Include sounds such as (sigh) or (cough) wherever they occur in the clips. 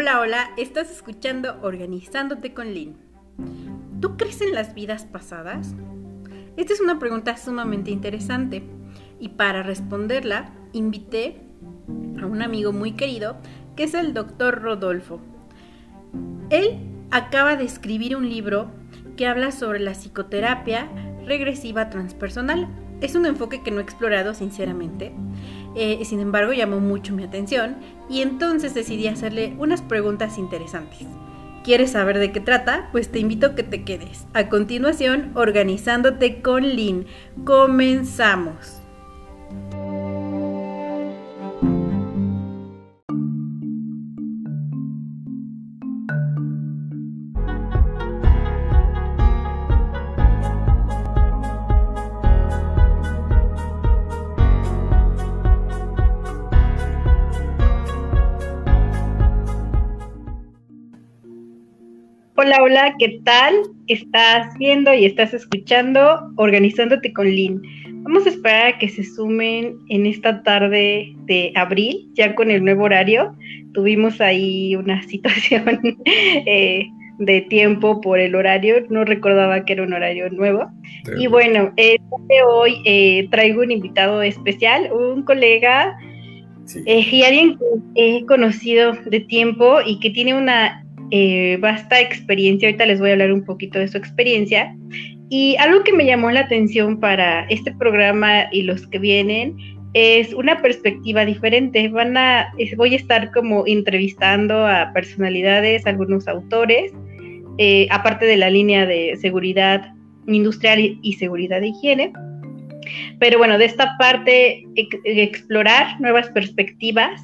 Hola, hola, estás escuchando Organizándote con Lynn. ¿Tú crees en las vidas pasadas? Esta es una pregunta sumamente interesante y para responderla invité a un amigo muy querido que es el doctor Rodolfo. Él acaba de escribir un libro que habla sobre la psicoterapia regresiva transpersonal. Es un enfoque que no he explorado sinceramente, eh, sin embargo llamó mucho mi atención y entonces decidí hacerle unas preguntas interesantes. ¿Quieres saber de qué trata? Pues te invito a que te quedes. A continuación, organizándote con Lynn. Comenzamos. Hola, hola, ¿qué tal? Estás viendo y estás escuchando Organizándote con Lynn. Vamos a esperar a que se sumen en esta tarde de abril, ya con el nuevo horario. Tuvimos ahí una (laughs) situación eh, de tiempo por el horario, no recordaba que era un horario nuevo. Y bueno, de hoy eh, traigo un invitado especial, un colega eh, y alguien que he conocido de tiempo y que tiene una eh, vasta experiencia. Ahorita les voy a hablar un poquito de su experiencia. Y algo que me llamó la atención para este programa y los que vienen es una perspectiva diferente. Van a, voy a estar como entrevistando a personalidades, algunos autores, eh, aparte de la línea de seguridad industrial y, seguridad de higiene. Pero bueno, de esta parte, explorar nuevas perspectivas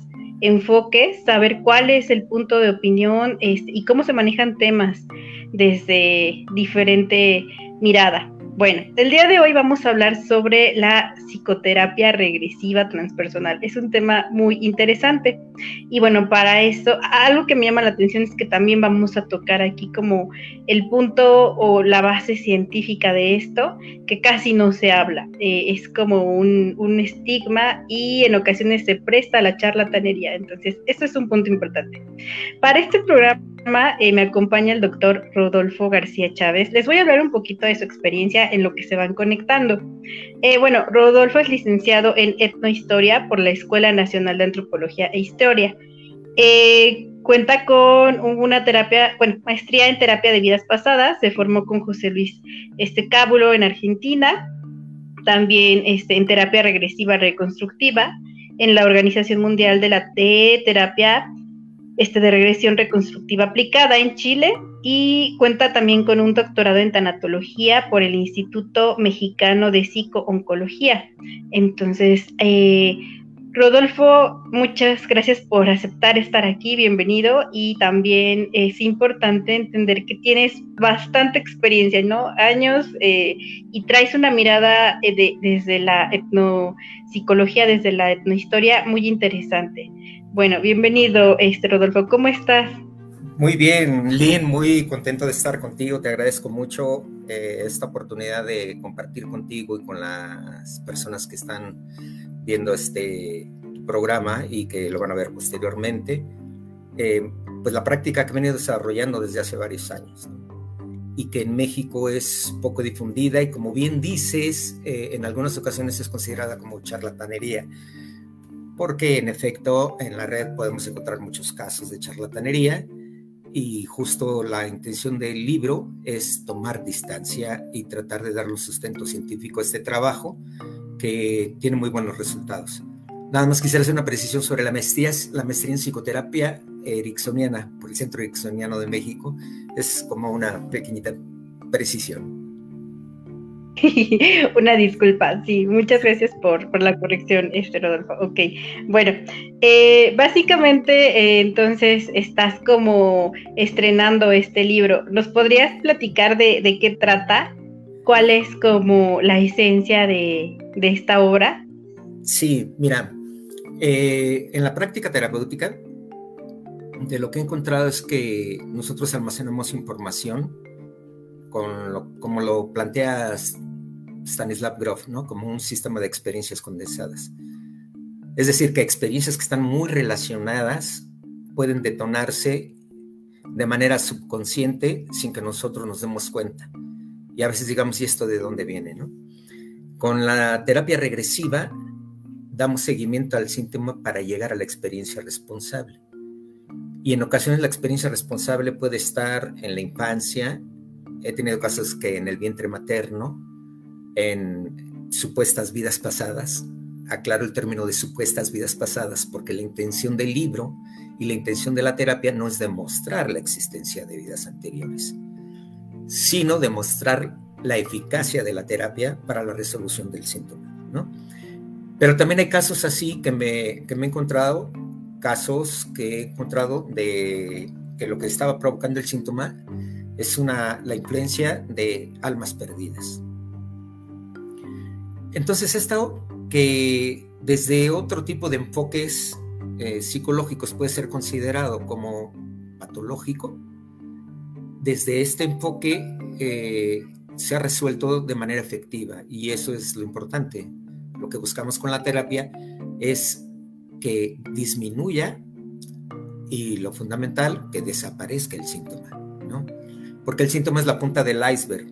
enfoques, saber cuál es el punto de opinión este, y cómo se manejan temas desde diferente mirada. Bueno, el día de hoy vamos a hablar sobre la psicoterapia regresiva transpersonal. Es un tema muy interesante. Y bueno, para eso, algo que me llama la atención es que también vamos a tocar aquí como el punto o la base científica de esto, que casi no se habla. Eh, es como un, un estigma y en ocasiones se presta a la charlatanería. Entonces, eso es un punto importante. Para este programa eh, me acompaña el doctor Rodolfo García Chávez. Les voy a hablar un poquito de su experiencia en lo que se van conectando. Eh, bueno, Rodolfo es licenciado en etnohistoria por la Escuela Nacional de Antropología e Historia. Eh, cuenta con una terapia, bueno, maestría en terapia de vidas pasadas. Se formó con José Luis este, Cábulo en Argentina. También este, en terapia regresiva reconstructiva en la Organización Mundial de la Terapia este, de regresión reconstructiva aplicada en Chile y cuenta también con un doctorado en tanatología por el Instituto Mexicano de Psico-Oncología. Entonces, eh, Rodolfo, muchas gracias por aceptar estar aquí, bienvenido. Y también es importante entender que tienes bastante experiencia, ¿no? Años eh, y traes una mirada eh, desde la etnopsicología, desde la etnohistoria muy interesante. Bueno, bienvenido, este Rodolfo, ¿cómo estás? Muy bien, Lynn, muy contento de estar contigo. Te agradezco mucho eh, esta oportunidad de compartir contigo y con las personas que están viendo este programa y que lo van a ver posteriormente. Eh, pues la práctica que he venido desarrollando desde hace varios años y que en México es poco difundida y como bien dices, eh, en algunas ocasiones es considerada como charlatanería porque en efecto en la red podemos encontrar muchos casos de charlatanería y justo la intención del libro es tomar distancia y tratar de darle un sustento científico a este trabajo que tiene muy buenos resultados. Nada más quisiera hacer una precisión sobre la maestría, la maestría en psicoterapia ericksoniana por el Centro Ericksoniano de México. Es como una pequeñita precisión. (laughs) Una disculpa, sí, muchas gracias por, la corrección, este Rodolfo. Ok, bueno, eh, básicamente eh, entonces estás como estrenando este libro. ¿Nos podrías platicar de, qué trata? ¿Cuál es como la esencia de, esta obra? Sí, mira, eh, en la práctica terapéutica, de lo que he encontrado es que nosotros almacenamos información con como lo planteas Stanislav Grof, ¿no? Como un sistema de experiencias condensadas. Es decir, que experiencias que están muy relacionadas pueden detonarse de manera subconsciente sin que nosotros nos demos cuenta. Y a veces digamos, ¿y esto de dónde viene? ¿no? Con la terapia regresiva damos seguimiento al síntoma para llegar a la experiencia responsable. Y en ocasiones la experiencia responsable puede estar en la infancia. He tenido casos que en el vientre materno, en supuestas vidas pasadas. Aclaro el término de supuestas vidas pasadas porque la intención del libro y la intención de la terapia no es demostrar la existencia de vidas anteriores, sino demostrar la eficacia de la terapia para la resolución del síntoma, ¿no? Pero también hay casos así que me, que me he encontrado, casos que he encontrado de que lo que estaba provocando el síntoma es una, la influencia de almas perdidas. Entonces, esto que desde otro tipo de enfoques eh, psicológicos puede ser considerado como patológico, desde este enfoque eh, se ha resuelto de manera efectiva y eso es lo importante. Lo que buscamos con la terapia es que disminuya y lo fundamental, que desaparezca el síntoma. Porque el síntoma es la punta del iceberg,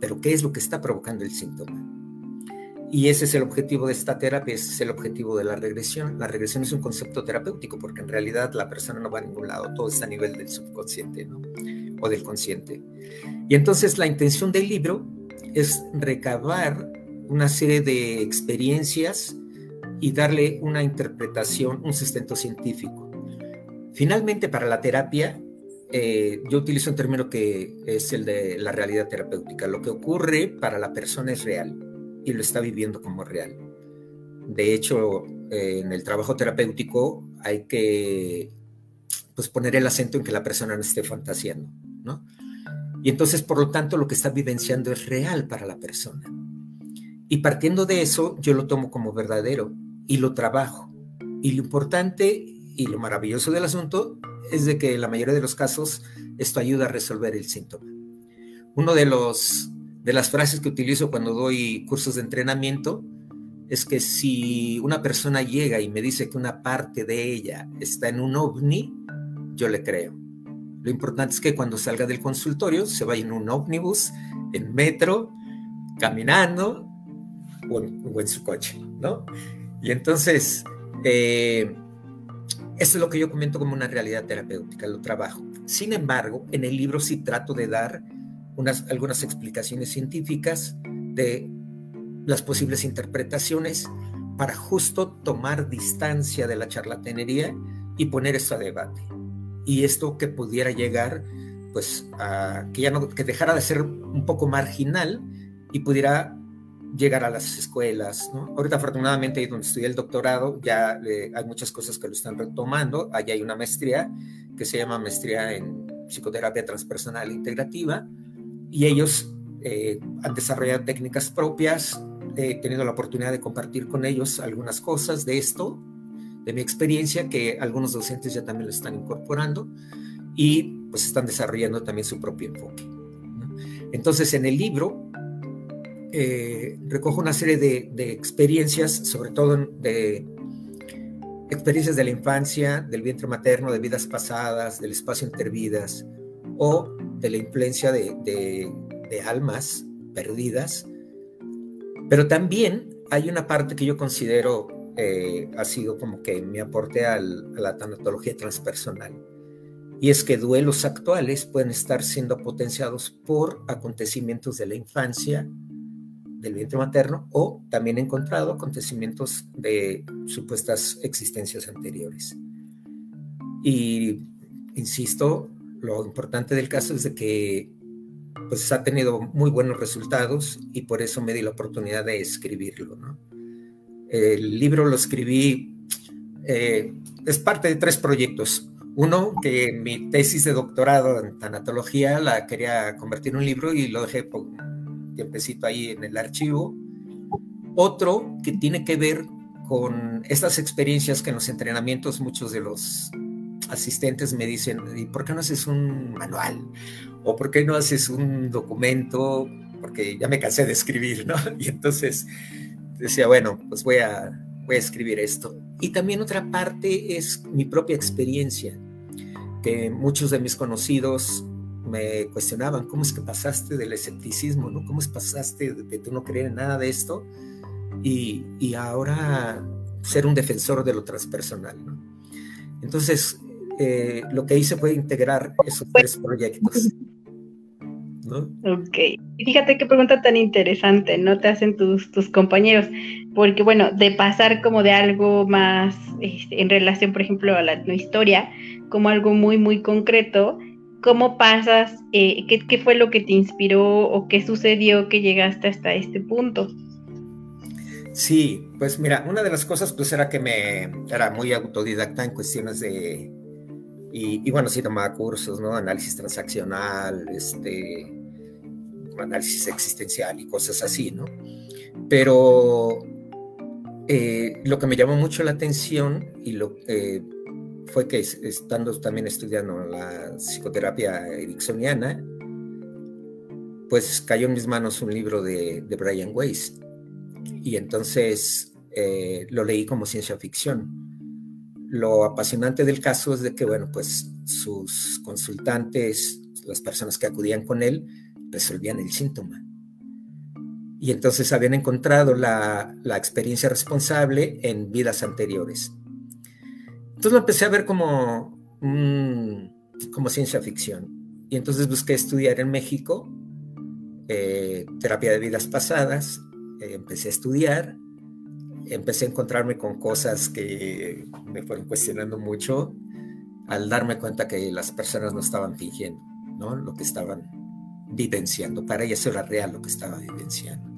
pero ¿qué es lo que está provocando el síntoma? Y ese es el objetivo de esta terapia, ese es el objetivo de la regresión. La regresión es un concepto terapéutico porque en realidad la persona no va a ningún lado, todo está a nivel del subconsciente ¿no? o del consciente. Y entonces la intención del libro es recabar una serie de experiencias y darle una interpretación, un sustento científico. Finalmente, para la terapia, eh, yo utilizo un término que es el de la realidad terapéutica. Lo que ocurre para la persona es real y lo está viviendo como real. De hecho, eh, en el trabajo terapéutico hay que pues, poner el acento en que la persona no esté fantaseando, ¿no? Y entonces, por lo tanto, lo que está vivenciando es real para la persona. Y partiendo de eso, yo lo tomo como verdadero y lo trabajo. Y lo importante y lo maravilloso del asunto es de que la mayoría de los casos esto ayuda a resolver el síntoma. Uno de los de las frases que utilizo cuando doy cursos de entrenamiento es que si una persona llega y me dice que una parte de ella está en un ovni, yo le creo. Lo importante es que cuando salga del consultorio se vaya en un ómnibus, en metro, caminando o en, su coche, ¿no? Y entonces, eh, eso es lo que yo comento como una realidad terapéutica, lo trabajo. Sin embargo, en el libro sí trato de dar unas, algunas explicaciones científicas de las posibles interpretaciones para justo tomar distancia de la charlatanería y poner esto a debate. Y esto que pudiera llegar, pues, a que ya no, que dejara de ser un poco marginal y pudiera llegar a las escuelas, ¿no? Ahorita afortunadamente ahí donde estudié el doctorado ya eh, hay muchas cosas que lo están retomando, allá hay una maestría que se llama maestría en psicoterapia transpersonal integrativa, y ellos eh, han desarrollado técnicas propias. He tenido la oportunidad de compartir con ellos algunas cosas de esto, de mi experiencia, que algunos docentes ya también lo están incorporando y pues están desarrollando también su propio enfoque. Entonces, en el libro eh, una serie de, de, experiencias, sobre todo de experiencias de la infancia, del vientre materno, de vidas pasadas, del espacio intervidas o de la influencia de, almas perdidas, pero también hay una parte que yo considero eh, ha sido como que mi aporte a la tanatología transpersonal. Y es que duelos actuales pueden estar siendo potenciados por acontecimientos de la infancia, del vientre materno, o también he encontrado acontecimientos de supuestas existencias anteriores. Y, insisto, lo importante del caso es de que pues ha tenido muy buenos resultados y por eso me di la oportunidad de escribirlo. El libro lo escribí, eh, es parte de tres proyectos. Uno, que mi tesis de doctorado en tanatología la quería convertir en un libro y lo dejé tiempecito ahí en el archivo. Otro que tiene que ver con estas experiencias que en los entrenamientos muchos de los asistentes me dicen, ¿y por qué no haces un manual? ¿O por qué no haces un documento? Porque ya me cansé de escribir, ¿no? (laughs) Y entonces decía, bueno, pues voy a, voy a escribir esto. Y también otra parte es mi propia experiencia, que muchos de mis conocidos me cuestionaban, ¿cómo es que pasaste del escepticismo, ¿no? ¿Cómo es que pasaste de, tú no creer en nada de esto y, y, ahora ser un defensor de lo transpersonal, ¿no? Entonces, eh, lo que hice fue integrar esos tres proyectos. ¿no? Ok. Fíjate qué pregunta tan interesante, ¿no? Te hacen tus, tus compañeros. Porque, bueno, de pasar como de algo más este, en relación, por ejemplo, a la historia, como algo muy, muy concreto, ¿cómo pasas? Eh, ¿qué, ¿Qué fue lo que te inspiró o qué sucedió que llegaste hasta este punto? Sí, pues mira, una de las cosas pues era que me era muy autodidacta en cuestiones de y, bueno, sí tomaba cursos, ¿no? Análisis transaccional, este, análisis existencial y cosas así, ¿no? Pero eh, lo que me llamó mucho la atención y lo eh, fue que estando también estudiando la psicoterapia ericksoniana, pues cayó en mis manos un libro de, de Brian Weiss y entonces eh, lo leí como ciencia ficción lo apasionante del caso es de que, bueno, pues sus consultantes, las personas que acudían con él, resolvían el síntoma. Y entonces habían encontrado la, experiencia responsable en vidas anteriores. Entonces lo empecé a ver como, como ciencia ficción. Y entonces busqué estudiar en México eh, terapia de vidas pasadas. Eh, empecé a estudiar empecé a encontrarme con cosas que me fueron cuestionando mucho al darme cuenta que las personas no estaban fingiendo, ¿no? Lo que estaban vivenciando. Para ellas era real lo que estaba vivenciando.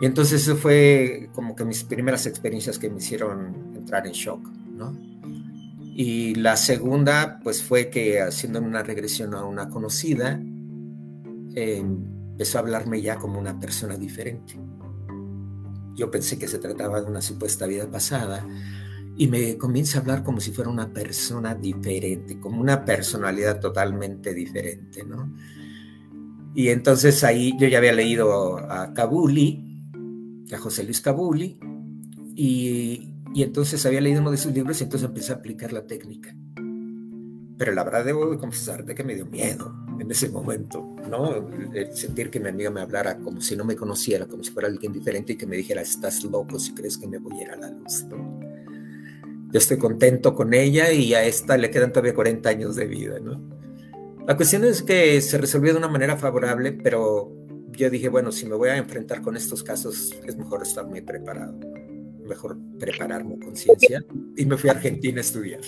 Y entonces eso fue como que mis primeras experiencias que me hicieron entrar en shock, ¿no? Y la segunda, pues fue que haciendo una regresión a una conocida, em, empezó a hablarme ya como una persona diferente yo pensé que se trataba de una supuesta vida pasada y me comienza a hablar como si fuera una persona diferente, como una personalidad totalmente diferente, ¿no? Y entonces ahí yo ya había leído a Kabuli, a José Luis Kabuli, y, y entonces había leído uno de sus libros y entonces empecé a aplicar la técnica. Pero la verdad debo confesarte que me dio miedo en ese momento, ¿no? El sentir que mi amiga me hablara como si no me conociera, como si fuera alguien diferente y que me dijera, estás loco si crees que me voy a ir a la luz, ¿no? Yo estoy contento con ella y a esta le quedan todavía 40 años de vida, ¿no? La cuestión es que se resolvió de una manera favorable, pero yo dije, bueno, si me voy a enfrentar con estos casos, es mejor estar muy preparado, mejor prepararme con conciencia. Y me fui a Argentina a estudiar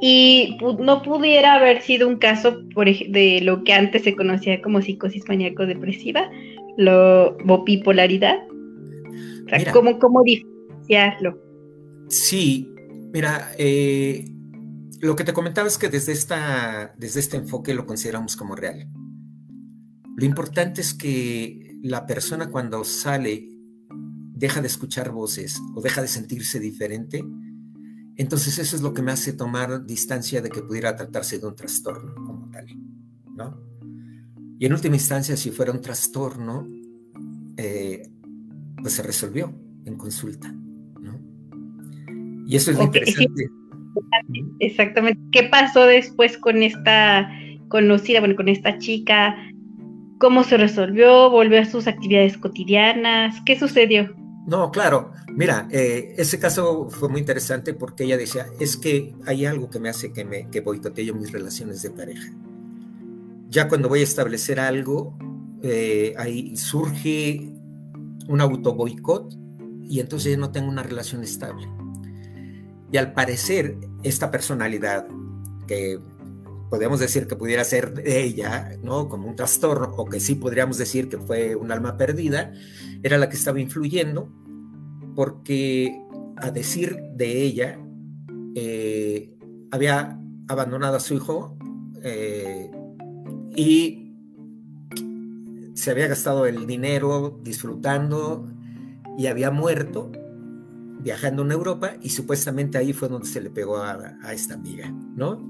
y no pudiera haber sido un caso de lo que antes se conocía como psicosis maníaco-depresiva, lo, o bipolaridad. O sea, ¿cómo, ¿cómo, diferenciarlo? Sí, mira, eh, lo que te comentaba es que desde, esta, desde este enfoque lo consideramos como real. Lo importante es que la persona cuando sale deja de escuchar voces o deja de sentirse diferente, entonces eso es lo que me hace tomar distancia de que pudiera tratarse de un trastorno como tal, ¿no? Y en última instancia, si fuera un trastorno, eh, pues se resolvió en consulta, ¿no? Y eso es lo interesante. Exactamente. ¿Qué pasó después con esta conocida, bueno, con esta chica? ¿Cómo se resolvió? ¿Volvió a sus actividades cotidianas? ¿Qué sucedió? No, claro. Mira, eh, ese caso fue muy interesante porque ella decía, es que hay algo que me hace que, me, que boicoteo mis relaciones de pareja. Ya cuando voy a establecer algo, eh, ahí surge un auto boicot y entonces no tengo una relación estable. Y al parecer, esta personalidad, que podemos decir que pudiera ser ella, ¿no? Como un trastorno, o que sí podríamos decir que fue un alma perdida, era la que estaba influyendo, porque a decir de ella, eh, había abandonado a su hijo eh, y se había gastado el dinero disfrutando y había muerto viajando en Europa y supuestamente ahí fue donde se le pegó a, esta amiga, ¿no?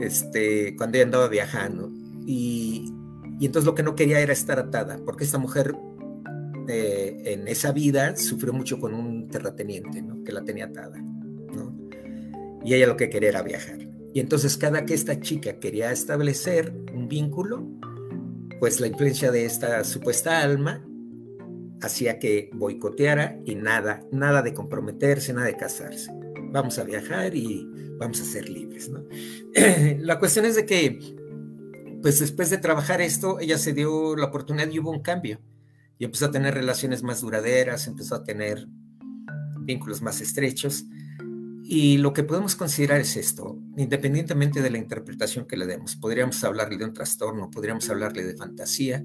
Este, cuando ella andaba viajando. Y, entonces lo que no quería era estar atada, porque esta mujer eh, en esa vida sufrió mucho con un terrateniente, ¿no? Que la tenía atada, ¿no? Y ella lo que quería era viajar. Y entonces cada que esta chica quería establecer un vínculo, pues la influencia de esta supuesta alma hacía que boicoteara y nada, nada de comprometerse, nada de casarse. Vamos a viajar y vamos a ser libres, ¿no? (clears throat) la cuestión es de que, pues después de trabajar esto, ella se dio la oportunidad y hubo un cambio. Y empezó a tener relaciones más duraderas, empezó a tener vínculos más estrechos. Y lo que podemos considerar es esto, independientemente de la interpretación que le demos, podríamos hablarle de un trastorno, podríamos hablarle de fantasía,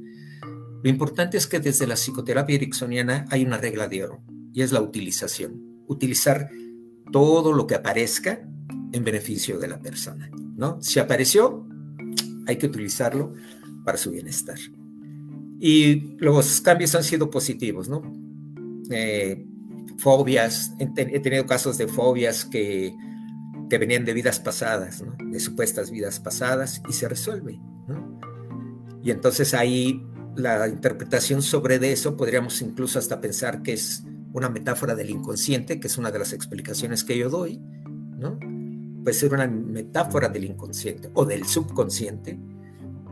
lo importante es que desde la psicoterapia ericksoniana hay una regla de oro y es la utilización. Utilizar todo lo que aparezca en beneficio de la persona, ¿no? Si apareció, hay que utilizarlo para su bienestar. Y los cambios han sido positivos, ¿no? Eh, fobias, he, tenido casos de fobias que, que venían de vidas pasadas. De supuestas vidas pasadas y se resuelve. Y entonces ahí la interpretación sobre de eso podríamos incluso hasta pensar que es una metáfora del inconsciente, que es una de las explicaciones que yo doy, ¿no? Puede ser una metáfora del inconsciente o del subconsciente,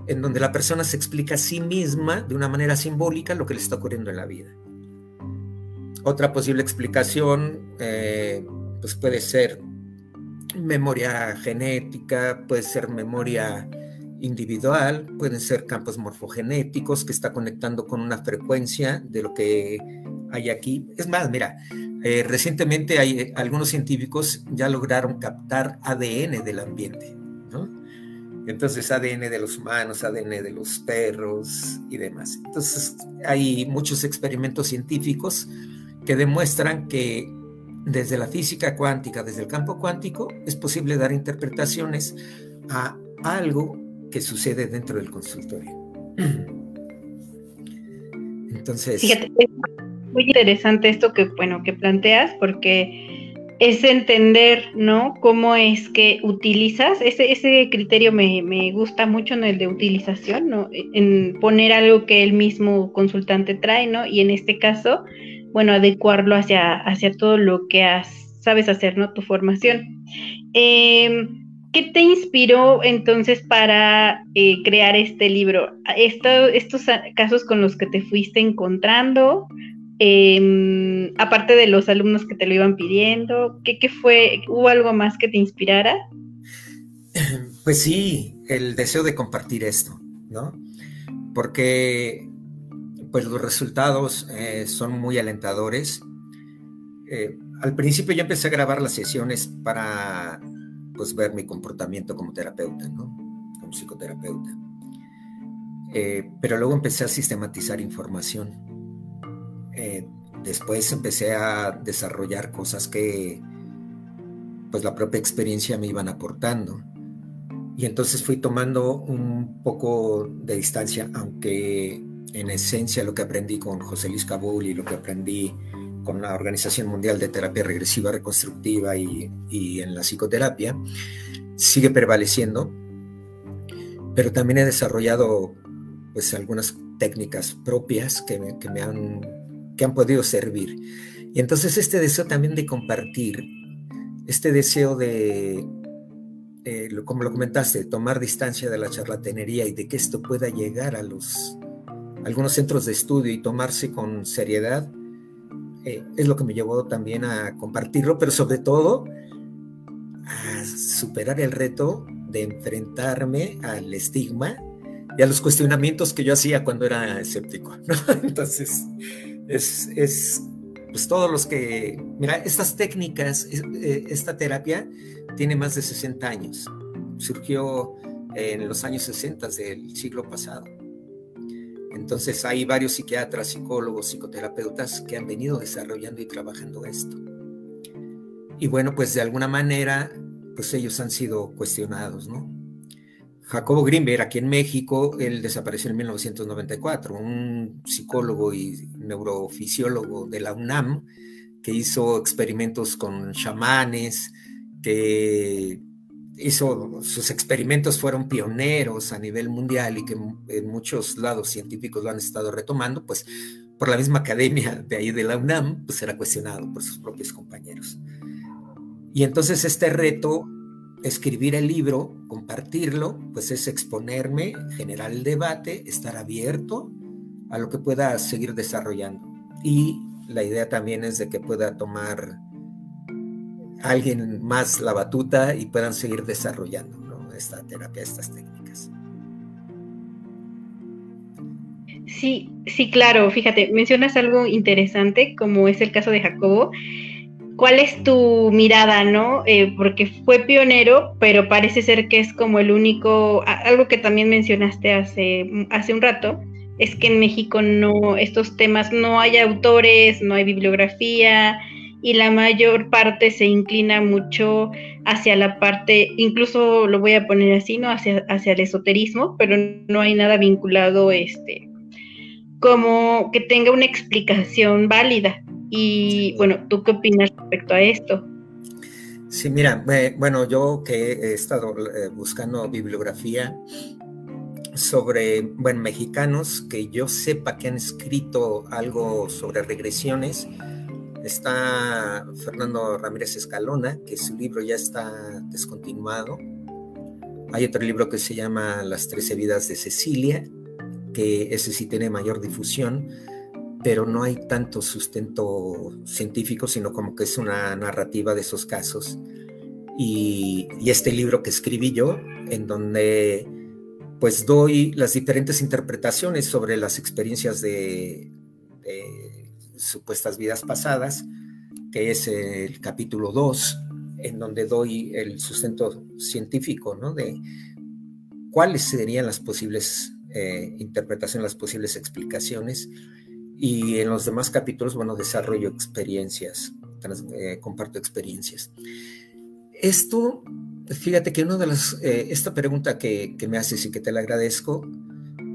en donde la persona se explica a sí misma de una manera simbólica lo que le está ocurriendo en la vida. Otra posible explicación eh, pues puede ser memoria genética, puede ser memoria individual, pueden ser campos morfogenéticos que está conectando con una frecuencia de lo que hay aquí. Es más, mira, eh, recientemente hay, eh, algunos científicos ya lograron captar ADN del ambiente, ¿no? Entonces ADN de los humanos, ADN de los perros y demás. Entonces hay muchos experimentos científicos que demuestran que desde la física cuántica, desde el campo cuántico, es posible dar interpretaciones a algo que sucede dentro del consultorio. Entonces... Fíjate, es muy interesante esto que, bueno, que planteas, porque es entender, ¿no? Cómo es que utilizas, ese, ese criterio me, me gusta mucho en el de utilización, ¿no? En poner algo que el mismo consultante trae, ¿no? Y en este caso, bueno, adecuarlo hacia, hacia todo lo que has, sabes hacer, ¿no? Tu formación. Eh, ¿Qué te inspiró entonces para eh, crear este libro? estos casos con los que te fuiste encontrando, em, aparte de los alumnos que te lo iban pidiendo, ¿qué, fue? ¿Hubo algo más que te inspirara? (clears throat) Pues sí, el deseo de compartir esto, ¿no? Porque pues los resultados eh, son muy alentadores. Eh, al principio yo empecé a grabar las sesiones para pues ver mi comportamiento como terapeuta, ¿no? Como psicoterapeuta. Eh, pero luego empecé a sistematizar información. Eh, después empecé a desarrollar cosas que pues la propia experiencia me iban aportando. Y entonces fui tomando un poco de distancia, aunque en esencia lo que aprendí con José Luis Cabul y lo que aprendí con la Organización Mundial de Terapia Regresiva Reconstructiva y, en la psicoterapia, sigue prevaleciendo, pero también he desarrollado pues algunas técnicas propias que me, han, que han podido servir. Y entonces este deseo también de compartir, este deseo de, eh, como lo comentaste, tomar distancia de la charlatanería y de que esto pueda llegar a los algunos centros de estudio y tomarse con seriedad, eh, es lo que me llevó también a compartirlo, pero sobre todo a superar el reto de enfrentarme al estigma y a los cuestionamientos que yo hacía cuando era escéptico. (laughs) Entonces, es, es, pues todos los que, mira, estas técnicas, eh, esta terapia tiene más de 60 años. Surgió en los años 60 del siglo pasado. Entonces hay varios psiquiatras, psicólogos, psicoterapeutas que han venido desarrollando y trabajando esto. Y bueno, pues de alguna manera, pues ellos han sido cuestionados, ¿no? Jacobo Grimberg, aquí en México, él desapareció en 1994, un psicólogo y neurofisiólogo de la UNAM que hizo experimentos con chamanes, que hizo sus experimentos fueron pioneros a nivel mundial y que en muchos lados científicos lo han estado retomando, pues por la misma academia de ahí de la UNAM, pues era cuestionado por sus propios compañeros. Y entonces este reto, escribir el libro, compartirlo, pues es exponerme, generar el debate, estar abierto a lo que pueda seguir desarrollando. Y la idea también es de que pueda tomar alguien más la batuta y puedan seguir desarrollando esta terapia, estas técnicas. Sí, sí, claro. Fíjate, mencionas algo interesante, como es el caso de Jacobo. ¿Cuál es tu mirada, no? Eh, porque fue pionero, pero parece ser que es como el único, algo que también mencionaste hace, hace un rato, es que en México no, estos temas, no hay autores, no hay bibliografía, y la mayor parte se inclina mucho hacia la parte, incluso lo voy a poner así, ¿no? Hacia, hacia el esoterismo, pero no hay nada vinculado, este, como que tenga una explicación válida. Y bueno, ¿tú qué opinas respecto a esto? Sí, mira, bueno, yo que he estado eh, buscando bibliografía sobre, bueno, mexicanos que yo sepa que han escrito algo sobre regresiones, está Fernando Ramírez Escalona, que su libro ya está descontinuado. Hay otro libro que se llama Las Trece Vidas de Cecilia, que ese sí tiene mayor difusión, pero no hay tanto sustento científico, sino como que es una narrativa de esos casos. Y, este libro que escribí yo, en donde pues doy las diferentes interpretaciones sobre las experiencias de, de supuestas vidas pasadas, que es el capítulo 2, en donde doy el sustento científico, ¿no? De cuáles serían las posibles eh, interpretación, las posibles explicaciones. Y en los demás capítulos, bueno, desarrollo experiencias, eh, comparto experiencias. Esto, fíjate que una de las, eh, esta pregunta que, que me haces y que te la agradezco,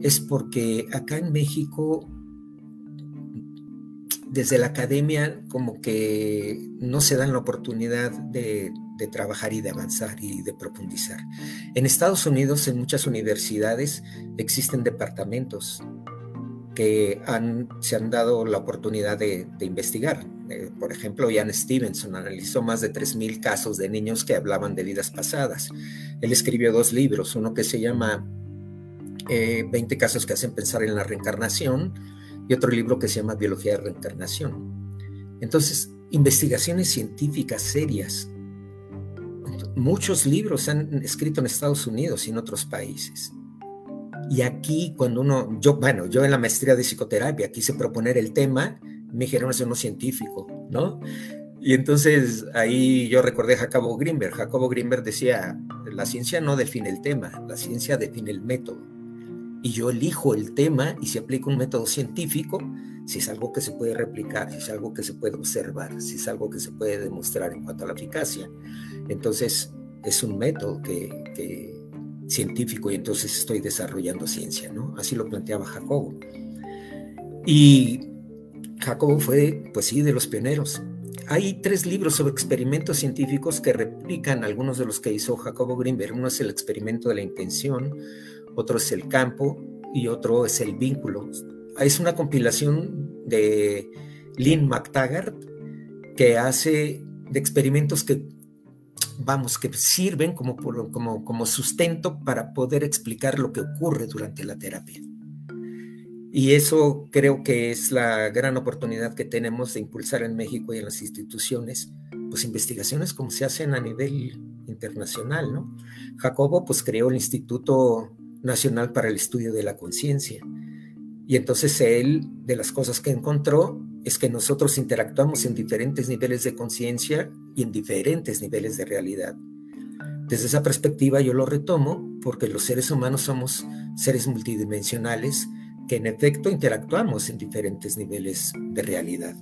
es porque acá en México desde la academia como que no se dan la oportunidad de, trabajar y de avanzar y de profundizar. En Estados Unidos, en muchas universidades, existen departamentos que se han dado la oportunidad de, investigar. Eh, por ejemplo, Ian Stevenson analizó más de 3.000 casos de niños que hablaban de vidas pasadas. Él escribió dos libros, uno que se llama 20 eh, casos que hacen pensar en la reencarnación y otro libro que se llama Biología de Reencarnación. Entonces, investigaciones científicas serias. Muchos libros se han escrito en Estados Unidos y en otros países. Y aquí, cuando uno, yo, bueno, yo en la maestría de psicoterapia quise proponer el tema, me dijeron, es uno científico, ¿no? Y entonces ahí yo recordé a Jacobo Grimberg. Jacobo Grimberg decía, la ciencia no define el tema, la ciencia define el método y yo elijo el tema y si aplico un método científico, si es algo que se puede replicar, si es algo que se puede observar, si es algo que se puede demostrar en cuanto a la eficacia, entonces es un método que, científico y entonces estoy desarrollando ciencia, ¿no? Así lo planteaba Jacobo. Y Jacobo fue, pues sí, de los pioneros. Hay tres libros sobre experimentos científicos que replican algunos de los que hizo Jacobo Greenberg. Uno es el experimento de la intención, otro es el campo y otro es el vínculo. Es una compilación de Lynn McTaggart que hace de experimentos que, vamos, que sirven como, como, como sustento para poder explicar lo que ocurre durante la terapia. Y eso creo que es la gran oportunidad que tenemos de impulsar en México y en las instituciones, pues investigaciones como se hacen a nivel internacional, ¿no? Jacobo pues creó el Instituto Nacional para el Estudio de la Conciencia. Y entonces él, de las cosas que encontró, es que nosotros interactuamos en diferentes niveles de conciencia y en diferentes niveles de realidad. Desde esa perspectiva yo lo retomo porque los seres humanos somos seres multidimensionales que en efecto interactuamos en diferentes niveles de realidad.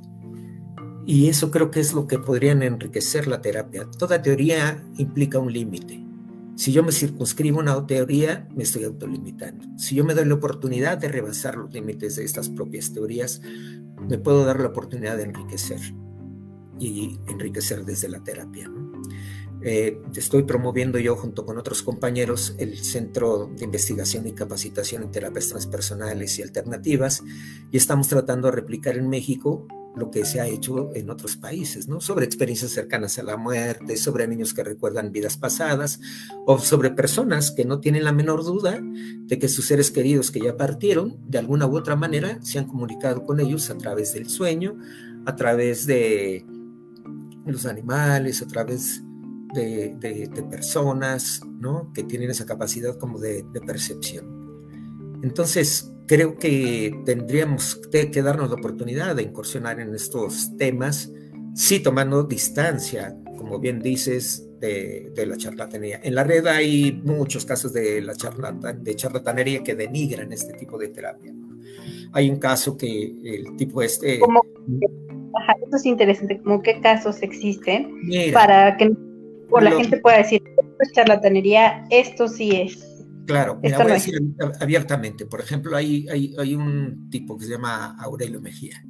Y eso creo que es lo que podrían enriquecer la terapia. Toda teoría implica un límite. Si yo me circunscribo a una teoría, me estoy autolimitando. Si yo me doy la oportunidad de rebasar los límites de estas propias teorías, me puedo dar la oportunidad de enriquecer y enriquecer desde la terapia. Eh, estoy promoviendo yo junto con otros compañeros el Centro de Investigación y Capacitación en Terapias Transpersonales y Alternativas y estamos tratando de replicar en México lo que se ha hecho en otros países, ¿no? Sobre experiencias cercanas a la muerte, sobre niños que recuerdan vidas pasadas o sobre personas que no tienen la menor duda de que sus seres queridos que ya partieron, de alguna u otra manera, se han comunicado con ellos a través del sueño, a través de los animales, a través de, personas, ¿no? Que tienen esa capacidad como de, de percepción. Entonces, creo que tendríamos que darnos la oportunidad de incursionar en estos temas, sí tomando distancia, como bien dices, de, la charlatanería. En la red hay muchos casos de, la charlatan, de charlatanería que denigran este tipo de terapia. Hay un caso que el tipo este... Como, esto es interesante, como qué casos existen para que la gente pueda decir, esto es charlatanería, esto sí es. Claro, mira, voy a decir abiertamente. Por ejemplo, hay, hay, un tipo que se llama Aurelio Mejía.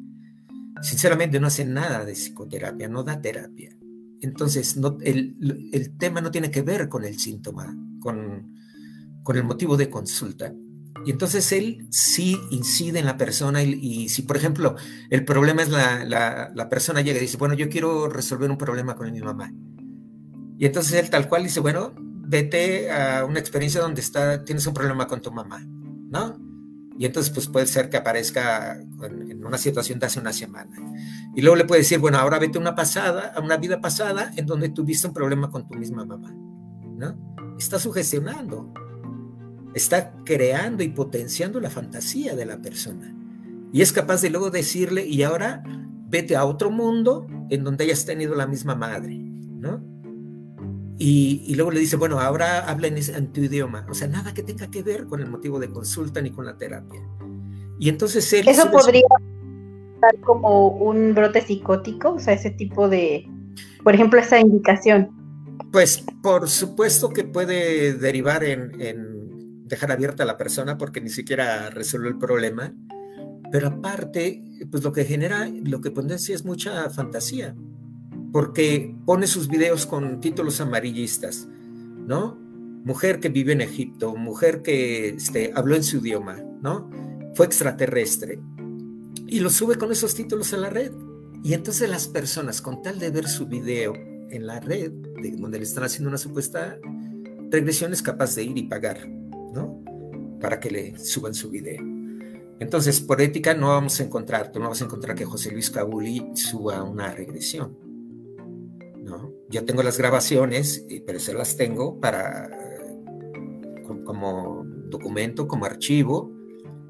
Sinceramente no hace nada de psicoterapia, no da terapia. Entonces, no, el, tema no tiene que ver con el síntoma, con, con, el motivo de consulta. Y entonces él sí incide en la persona y, si, por ejemplo, el problema es la, la, la, persona llega y dice, bueno, yo quiero resolver un problema con mi mamá. Y entonces él tal cual dice, bueno, vete a una experiencia donde está, tienes un problema con tu mamá, ¿no? Y entonces pues puede ser que aparezca en, una situación de hace una semana. Y luego le puede decir, bueno, ahora vete a una pasada, a una vida pasada en donde tuviste un problema con tu misma mamá, ¿no? Está sugestionando, está creando y potenciando la fantasía de la persona. Y es capaz de luego decirle, y ahora vete a otro mundo en donde hayas tenido la misma madre. Y, luego le dice, bueno, ahora habla en, tu idioma. O sea, nada que tenga que ver con el motivo de consulta ni con la terapia. Y entonces él... Eso podría ser como un brote psicótico, o sea, ese tipo de, por ejemplo, esa indicación. Pues por supuesto que puede derivar en, dejar abierta a la persona porque ni siquiera resuelve el problema. Pero aparte, pues lo que genera, lo que potencia es mucha fantasía porque pone sus videos con títulos amarillistas, ¿no? Mujer que vive en Egipto, mujer que este, habló en su idioma, ¿no? Fue extraterrestre. Y lo sube con esos títulos a la red. Y entonces las personas, con tal de ver su video en la red, de donde le están haciendo una supuesta regresión, es capaz de ir y pagar, ¿no? Para que le suban su video. Entonces, por ética no vamos a encontrar, no vamos a encontrar que José Luis Cabuli suba una regresión yo tengo las grabaciones, pero se las tengo para como documento, como archivo.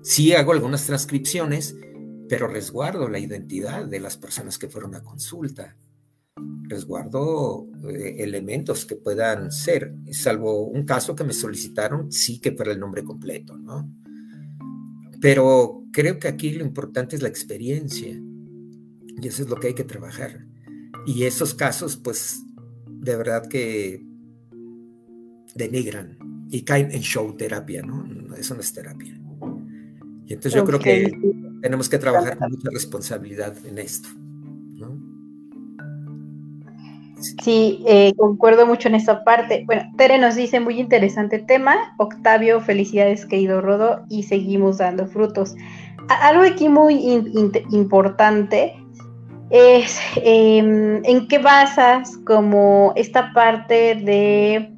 Sí hago algunas transcripciones, pero resguardo la identidad de las personas que fueron a consulta. Resguardo eh, elementos que puedan ser, salvo un caso que me solicitaron, sí que fuera el nombre completo, ¿no? Pero creo que aquí lo importante es la experiencia y eso es lo que hay que trabajar. Y esos casos, pues, de verdad que denigran y caen en show terapia, ¿no? Eso no es terapia. Y entonces yo creo que tenemos que trabajar con mucha responsabilidad en esto. ¿no? Sí, eh, concuerdo mucho en esa parte. Bueno, Tere nos dice muy interesante tema. Octavio, felicidades querido Rodo y seguimos dando frutos. algo aquí muy importante es em, en qué basas como esta parte de,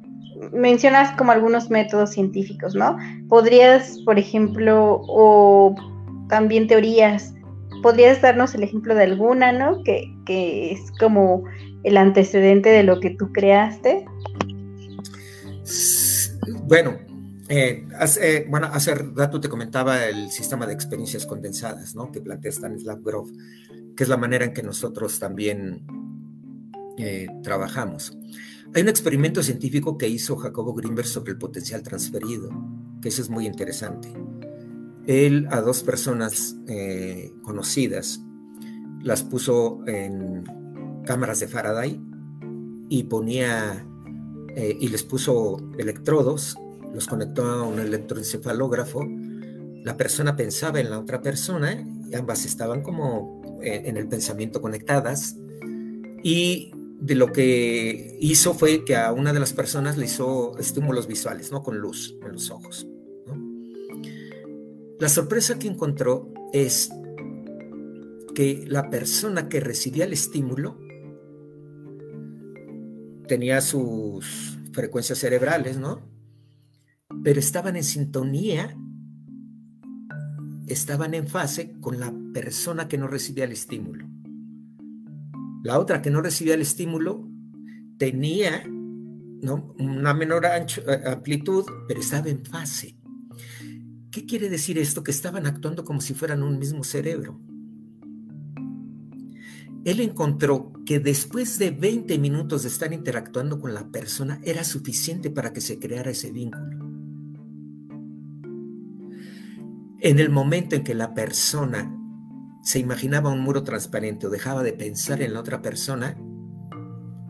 mencionas como algunos métodos científicos, ¿no? Podrías, por ejemplo, o también teorías, podrías darnos el ejemplo de alguna, ¿no? Que, es como el antecedente de lo que tú creaste. Bueno, eh, hace, bueno, hace rato te comentaba el sistema de experiencias condensadas, ¿no? Que plantea Stanislav Grof que es la manera en que nosotros también eh, trabajamos. Hay un experimento científico que hizo Jacobo Greenberg sobre el potencial transferido, que eso es muy interesante. Él a dos personas eh, conocidas las puso en cámaras de Faraday y ponía eh, y les puso electrodos, los conectó a un electroencefalógrafo. La persona pensaba en la otra persona ambas estaban como en el pensamiento conectadas y de lo que hizo fue que a una de las personas le hizo estímulos visuales, ¿no? Con luz en los ojos. La sorpresa que encontró es que la persona que recibía el estímulo tenía sus frecuencias cerebrales, ¿no? Pero estaban en sintonía, estaban en fase con la persona que no recibía el estímulo. La otra que no recibía el estímulo tenía una menor eh, amplitud, pero estaba en fase. ¿Qué quiere decir esto? Que estaban actuando como si fueran un mismo cerebro. Él encontró que después de 20 minutos de estar interactuando con la persona era suficiente para que se creara ese vínculo. En el momento en que la persona se imaginaba un muro transparente o dejaba de pensar en la otra persona,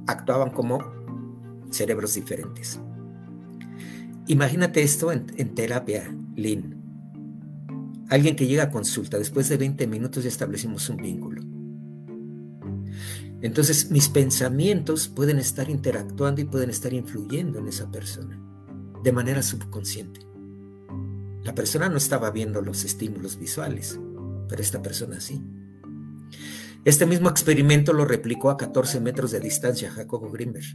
actuaban como cerebros diferentes. Imagínate esto en, terapia, Lynn. Alguien que llega a consulta, después de 20 minutos ya establecimos un vínculo. Entonces mis pensamientos pueden estar interactuando y pueden estar influyendo en esa persona de manera subconsciente. La persona no estaba viendo los estímulos visuales, pero esta persona sí. Este mismo experimento lo replicó a 14 metros de distancia Jacobo Grimberg.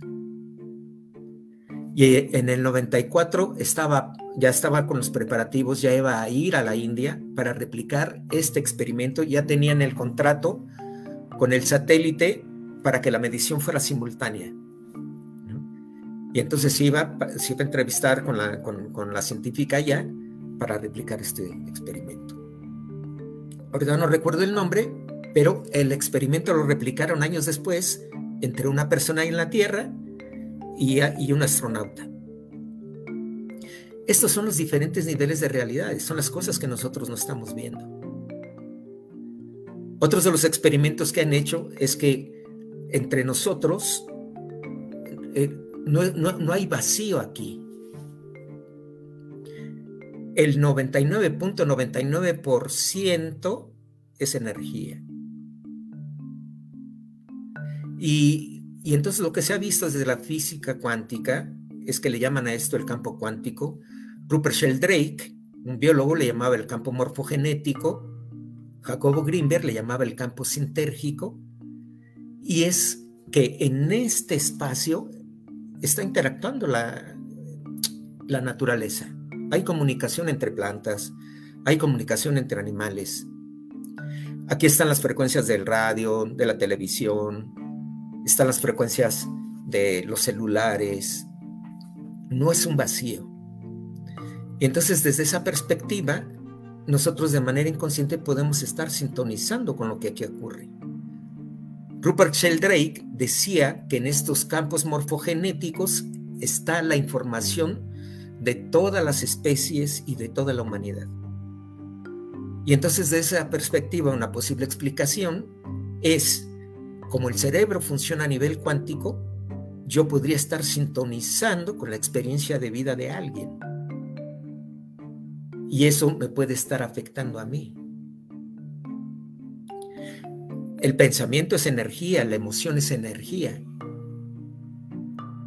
Y en el 94 estaba, ya estaba con los preparativos, ya iba a ir a la India para replicar este experimento. Ya tenían el contrato con el satélite para que la medición fuera simultánea. Y entonces iba, se iba a entrevistar con la, con la científica ya para replicar este experimento ahorita no recuerdo el nombre, pero el experimento lo replicaron años después entre una persona en la Tierra y, y un astronauta. Estos son los diferentes niveles de realidades, son las cosas que nosotros no estamos viendo. Otros de los experimentos que han hecho es que entre nosotros eh, no, no hay vacío aquí. El 99.99% es energía. Y, y entonces lo que se ha visto desde la física cuántica es que le llaman a esto el campo cuántico. Rupert Sheldrake, un biólogo, le llamaba el campo morfogenético. Jacobo Greenberg le llamaba el campo sintérgico. Y es que en este espacio está interactuando la, la naturaleza. Hay comunicación entre plantas, hay comunicación entre animales. Aquí están las frecuencias del radio, de la televisión, están las frecuencias de los celulares. No es un vacío. Y entonces desde esa perspectiva, nosotros de manera inconsciente podemos estar sintonizando con lo que aquí ocurre. Rupert Sheldrake decía que en estos campos morfogenéticos está la información de todas las especies y de toda la humanidad. Y entonces de esa perspectiva una posible explicación es, como el cerebro funciona a nivel cuántico, yo podría estar sintonizando con la experiencia de vida de alguien. Y eso me puede estar afectando a mí. El pensamiento es energía, la emoción es energía.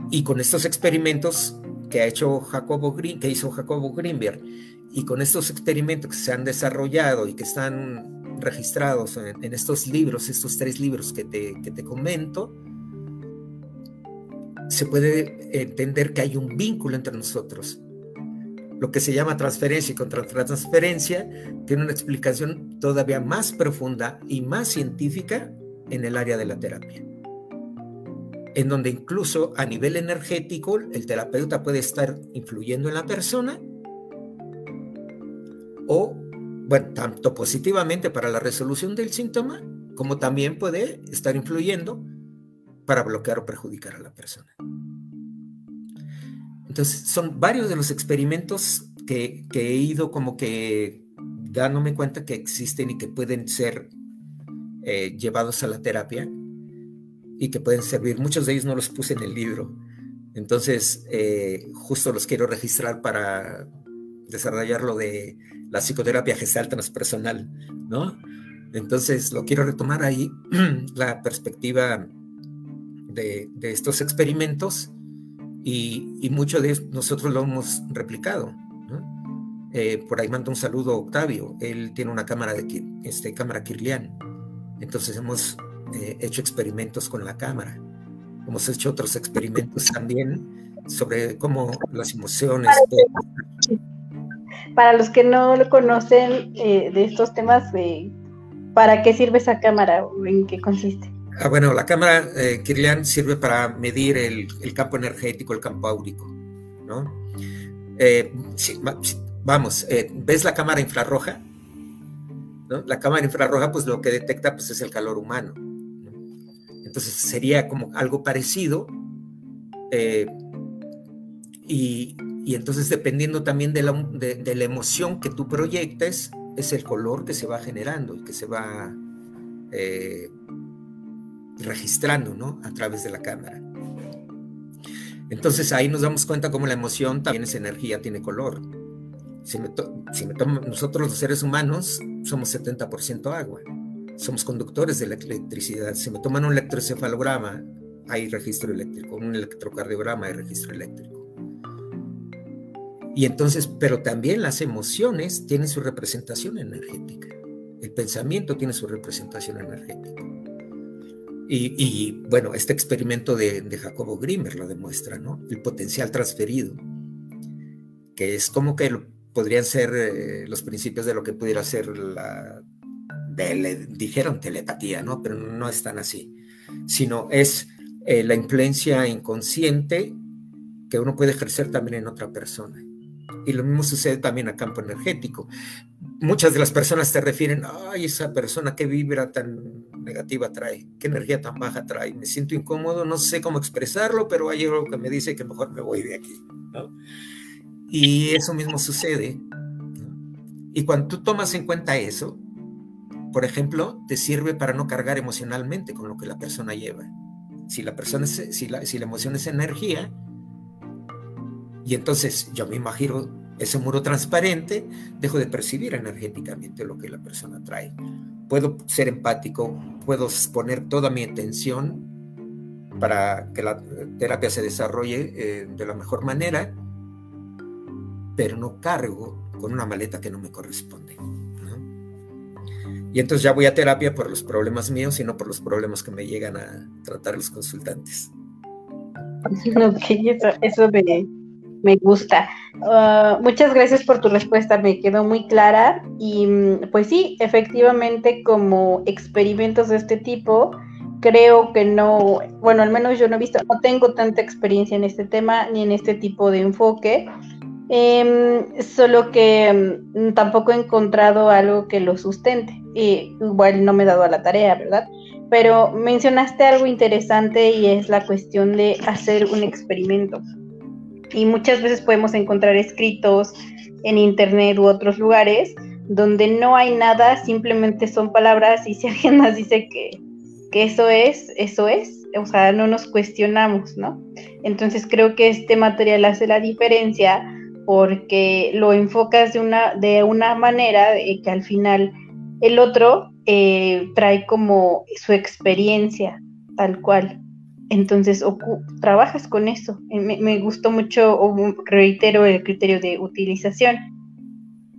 Y con estos experimentos que ha hecho Jacobo Green, que hizo Jacobo Greenberg, y con estos experimentos que se han desarrollado y que están registrados en, estos libros, estos tres libros que te, que te comento, se puede entender que hay un vínculo entre nosotros. Lo que se llama transferencia y contratransferencia tiene una explicación todavía más profunda y más científica en el área de la terapia en donde incluso a nivel energético el terapeuta puede estar influyendo en la persona o, bueno, tanto positivamente para la resolución del síntoma, como también puede estar influyendo para bloquear o perjudicar a la persona. Entonces, son varios de los experimentos que, he ido como que dándome cuenta que existen y que pueden ser eh, llevados a la terapia y que pueden servir. Muchos de ellos no los puse en el libro. Entonces, eh, justo los quiero registrar para desarrollar lo de la psicoterapia gestal transpersonal, ¿no? Entonces, lo quiero retomar ahí, (clears throat) la perspectiva de, estos experimentos y, y, mucho de nosotros lo hemos replicado. Eh, por ahí mando un saludo a Octavio, él tiene una cámara, de, este, cámara Kirlian, entonces hemos eh, hecho experimentos con la cámara, hemos hecho otros experimentos también sobre cómo las emociones... Para los que no lo conocen eh, de estos temas, ¿para qué sirve esa cámara en qué consiste? Ah, bueno, la cámara eh, Kirlian sirve para medir el, campo energético, el campo áurico, ¿no? Eh, vamos, eh, ¿ves la cámara infrarroja? ¿No? La cámara infrarroja, pues lo que detecta pues, es el calor humano. Entonces sería como algo parecido. Y, entonces dependiendo también de la, de la, emoción que tú proyectes, es el color que se va generando y que se va registrando, ¿no? A través de la cámara. Entonces ahí nos damos cuenta cómo la emoción también es energía, tiene color. Si, nosotros los seres humanos somos 70% agua, somos conductores de la electricidad. Si me toman un electroencefalograma, hay registro eléctrico, un electrocardiograma, hay registro eléctrico. Y entonces, pero también las emociones tienen su representación energética. El pensamiento tiene su representación energética. Y, bueno, este experimento de, Jacobo Grimmer lo demuestra, ¿no? El potencial transferido, que es como que podrían ser eh, los principios de lo que pudiera ser la, dijeron telepatía, ¿no? Pero no es tan así, sino es eh, la influencia inconsciente que uno puede ejercer también en otra persona. Y lo mismo sucede también a campo energético muchas de las personas te refieren, ay, esa persona qué vibra tan negativa trae, qué energía tan baja trae, me siento incómodo, no sé cómo expresarlo, pero hay algo que me dice que mejor me voy de aquí. Y eso mismo sucede. Y cuando tú tomas en cuenta eso, por ejemplo, te sirve para no cargar emocionalmente con lo que la persona lleva. Si la persona si la, si la emoción es energía, y entonces yo me imagino ese muro transparente, dejo de percibir energéticamente lo que la persona trae. Puedo ser empático, puedo poner toda mi atención para que la terapia se desarrolle eh, de la mejor manera, pero no cargo con una maleta que no me corresponde. Y entonces ya voy a terapia por los problemas míos y no por los problemas que me llegan a tratar los consultantes. Ok, eso, eso me, me gusta. Ah, muchas gracias por tu respuesta, me quedó muy clara y mm, pues sí, efectivamente como experimentos de este tipo, creo que no, bueno, al menos yo no he visto, no tengo tanta experiencia en este tema ni en este tipo de enfoque, em, solo que mm, tampoco he encontrado algo que lo sustente, y igual no me he dado a la tarea, ¿verdad? Pero mencionaste algo interesante y es la cuestión de hacer un experimento y muchas veces podemos encontrar escritos en internet u otros lugares donde no hay nada, simplemente son palabras y si (laughs) alguien más dice que, que eso es, eso es, o sea, no nos cuestionamos, ¿no? Entonces creo que este material hace la diferencia porque lo enfocas de una, de una manera que al final el otro eh, trae como su experiencia tal cual. Entonces, trabajas con eso. Eh, me, gustó mucho, reitero el criterio de utilización.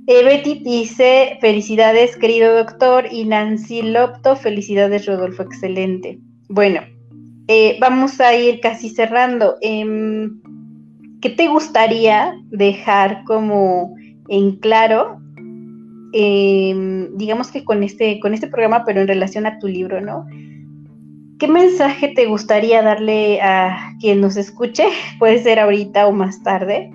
Eh, Betty dice, felicidades querido doctor, y Nancy Lopto, felicidades Rodolfo, excelente. Bueno, eh, vamos a ir casi cerrando. Em, ¿Qué te gustaría dejar como en claro? Em, digamos que con este, con este programa, pero en relación a tu libro, ¿no? ¿Qué mensaje te gustaría darle a quien nos escuche? (laughs) Puede ser ahorita o más tarde.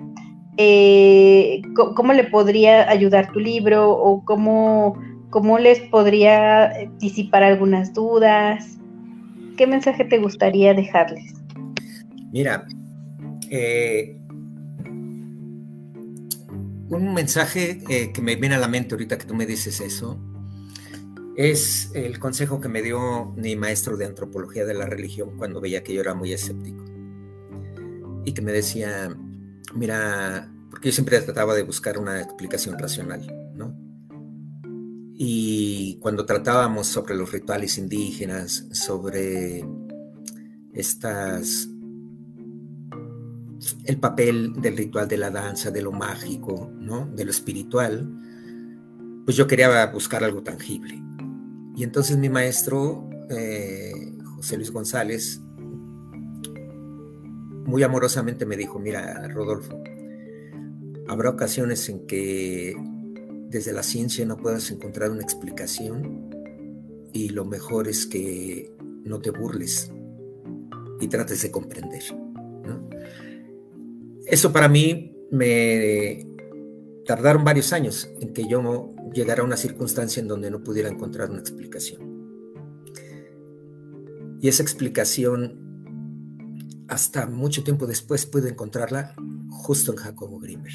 Eh, ¿Cómo le podría ayudar tu libro o cómo, cómo les podría disipar algunas dudas? ¿Qué mensaje te gustaría dejarles? Mira, eh, un mensaje eh, que me viene a la mente ahorita que tú me dices eso es el consejo que me dio mi maestro de antropología de la religión cuando veía que yo era muy escéptico. Y que me decía, mira, porque yo siempre trataba de buscar una explicación racional, ¿no? Y cuando tratábamos sobre los rituales indígenas, sobre estas el papel del ritual de la danza, de lo mágico, ¿no? de lo espiritual, pues yo quería buscar algo tangible. Y entonces mi maestro, eh, José Luis González, muy amorosamente me dijo, mira, Rodolfo, habrá ocasiones en que desde la ciencia no puedas encontrar una explicación y lo mejor es que no te burles y trates de comprender. Eso para mí me tardaron varios años en que yo llegara a una circunstancia en donde no pudiera encontrar una explicación. Y esa explicación, hasta mucho tiempo después, pude encontrarla justo en Jacobo Grimmer.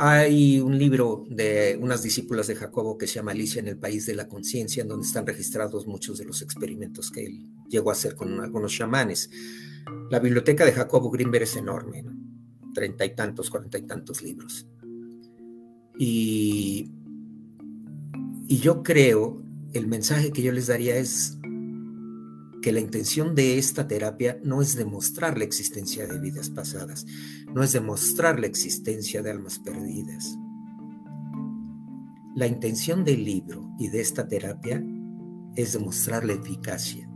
Hay un libro de unas discípulas de Jacobo que se llama Alicia en el País de la Conciencia, en donde están registrados muchos de los experimentos que él llegó a hacer con algunos chamanes. La biblioteca de Jacobo Grimberg es enorme, treinta y tantos, cuarenta y tantos libros. Y yo creo, el mensaje que yo les daría es que la intención de esta terapia no es demostrar la existencia de vidas pasadas, no es demostrar la existencia de almas perdidas. La intención del libro y de esta terapia es demostrar la eficacia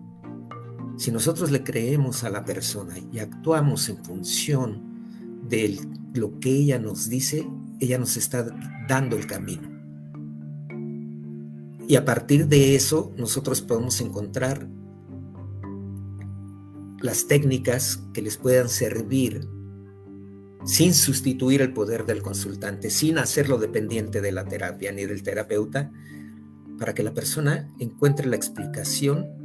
si nosotros le creemos a la persona y actuamos en función de lo que ella nos dice, ella nos está dando el camino. Y a partir de eso nosotros podemos encontrar las técnicas que les puedan servir sin sustituir el poder del consultante, sin hacerlo dependiente de la terapia ni del terapeuta, para que la persona encuentre la explicación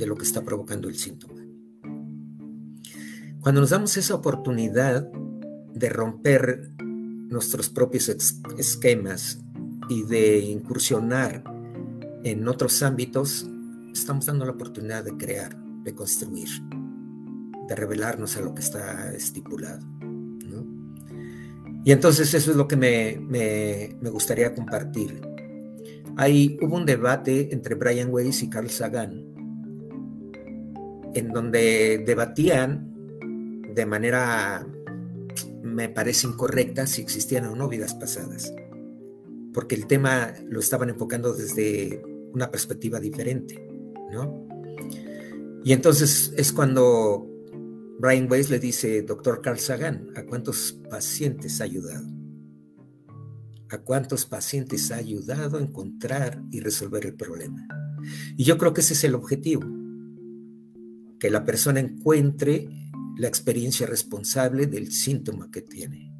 de lo que está provocando el síntoma. Cuando nos damos esa oportunidad de romper nuestros propios esquemas y de incursionar en otros ámbitos, estamos dando la oportunidad de crear, de construir, de revelarnos a lo que está estipulado. Y entonces eso es lo que me, me, gustaría compartir. Ahí hubo un debate entre Brian Weiss y Carl Sagan en donde debatían de manera, me parece incorrecta, si existían o no vidas pasadas, porque el tema lo estaban enfocando desde una perspectiva diferente, ¿no? Y entonces es cuando Brian Weiss le dice, doctor Carl Sagan, ¿a cuántos pacientes ha ayudado? ¿A cuántos pacientes ha ayudado a encontrar y resolver el problema? Y yo creo que ese es el objetivo que la persona encuentre la experiencia responsable del síntoma que tiene.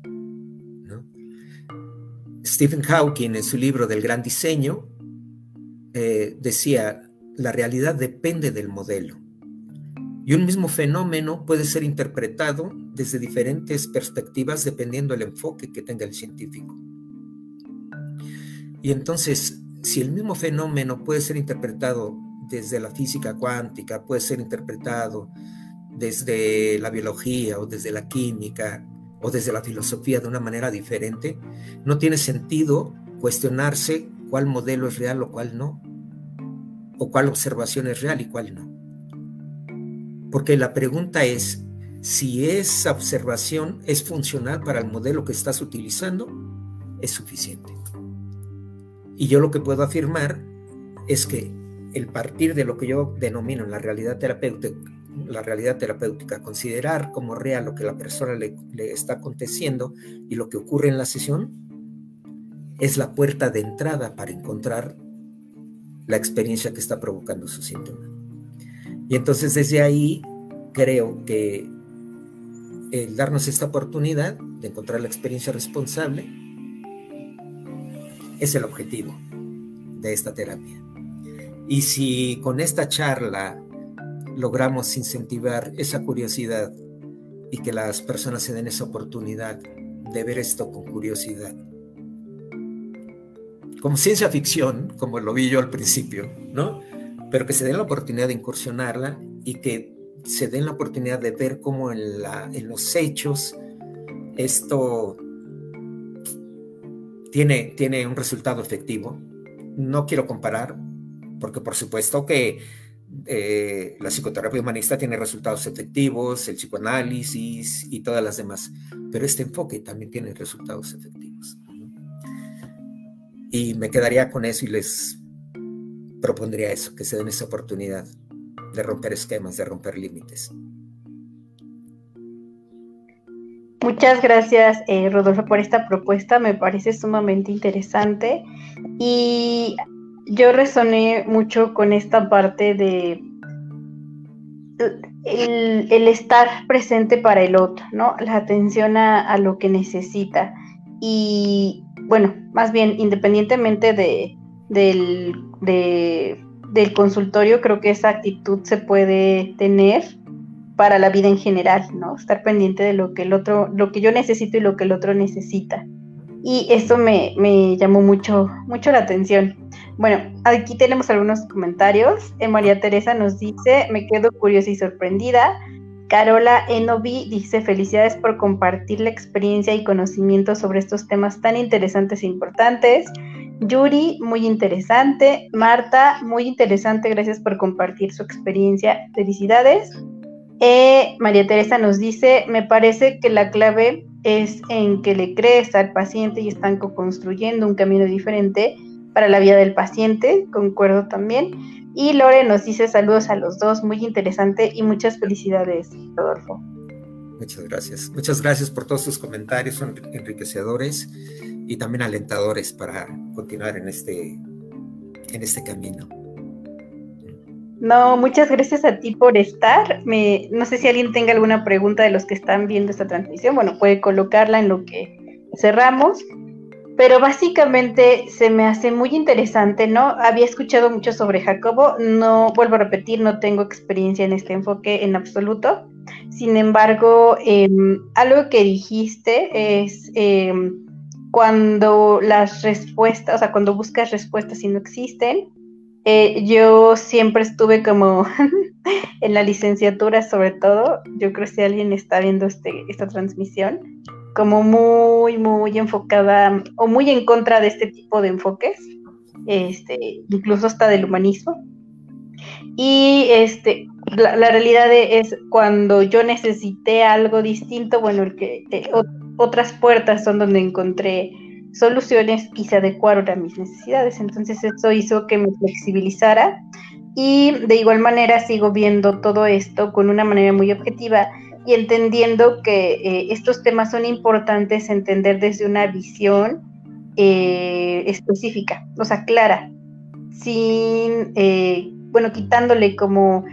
Stephen Hawking en su libro del gran diseño eh, decía, la realidad depende del modelo. Y un mismo fenómeno puede ser interpretado desde diferentes perspectivas dependiendo del enfoque que tenga el científico. Y entonces, si el mismo fenómeno puede ser interpretado desde la física cuántica, puede ser interpretado desde la biología o desde la química o desde la filosofía de una manera diferente, no tiene sentido cuestionarse cuál modelo es real o cuál no, o cuál observación es real y cuál no. Porque la pregunta es si esa observación es funcional para el modelo que estás utilizando, es suficiente. Y yo lo que puedo afirmar es que el partir de lo que yo denomino la realidad terapéutica, la realidad terapéutica, considerar como real lo que la persona le, está aconteciendo y lo que ocurre en la sesión, es la puerta de entrada para encontrar la experiencia que está provocando su síntoma. Y entonces desde ahí creo que el darnos esta oportunidad de encontrar la experiencia responsable es el objetivo de esta terapia. Y si con esta charla logramos incentivar esa curiosidad y que las personas se den esa oportunidad de ver esto con curiosidad, como ciencia ficción, como lo vi yo al principio, ¿no? Pero que se den la oportunidad de incursionarla y que se den la oportunidad de ver cómo en, la, en los hechos esto tiene, tiene un resultado efectivo. No quiero comparar, porque por supuesto que eh, la psicoterapia humanista tiene resultados efectivos, el psicoanálisis y todas las demás, pero este enfoque también tiene resultados efectivos. Y me quedaría con eso y les propondría eso, que se den esa oportunidad de romper esquemas, de romper límites. Muchas gracias, eh, Rodolfo, por esta propuesta. Me parece sumamente interesante. Y yo resoné mucho con esta parte de el, estar presente para el otro, ¿no? La atención a, lo que necesita. Y bueno, más bien, independientemente de, del, del consultorio, creo que esa actitud se puede tener para la vida en general, ¿no? Estar pendiente de lo que el otro, lo que yo necesito y lo que el otro necesita. Y eso me, me llamó mucho, mucho la atención. Bueno, aquí tenemos algunos comentarios. Eh, María Teresa nos dice, me quedo curiosa y sorprendida. Carola Enovi dice, felicidades por compartir la experiencia y conocimiento sobre estos temas tan interesantes e importantes. Yuri, muy interesante. Marta, muy interesante, gracias por compartir su experiencia. Felicidades. Eh, María Teresa nos dice, me parece que la clave es en que le crees al paciente y están construyendo un camino diferente para la vida del paciente, concuerdo también. Y Lore nos dice saludos a los dos, muy interesante y muchas felicidades, Rodolfo. Muchas gracias. Muchas gracias por todos sus comentarios, son enriquecedores y también alentadores para continuar en este, en este camino. No, muchas gracias a ti por estar. Me, no sé si alguien tenga alguna pregunta de los que están viendo esta transmisión. Bueno, puede colocarla en lo que cerramos. Pero básicamente se me hace muy interesante, ¿no? Había escuchado mucho sobre Jacobo, no, vuelvo a repetir, no tengo experiencia en este enfoque en absoluto. Sin embargo, em, algo que dijiste es em, cuando las respuestas, o sea, cuando buscas respuestas y no existen, eh, yo siempre estuve como (laughs) en la licenciatura, sobre todo, yo creo que si alguien está viendo este, esta transmisión, como muy, muy enfocada o muy en contra de este tipo de enfoques, este, incluso hasta del humanismo. Y este, la, realidad es cuando yo necesité algo distinto, bueno, el que eh, otras puertas son donde encontré soluciones y se adecuaron a mis necesidades. Entonces eso hizo que me flexibilizara y de igual manera sigo viendo todo esto con una manera muy objetiva y entendiendo que eh, estos temas son importantes entender desde una visión eh, específica, o sea, clara, sin, eh, bueno, quitándole como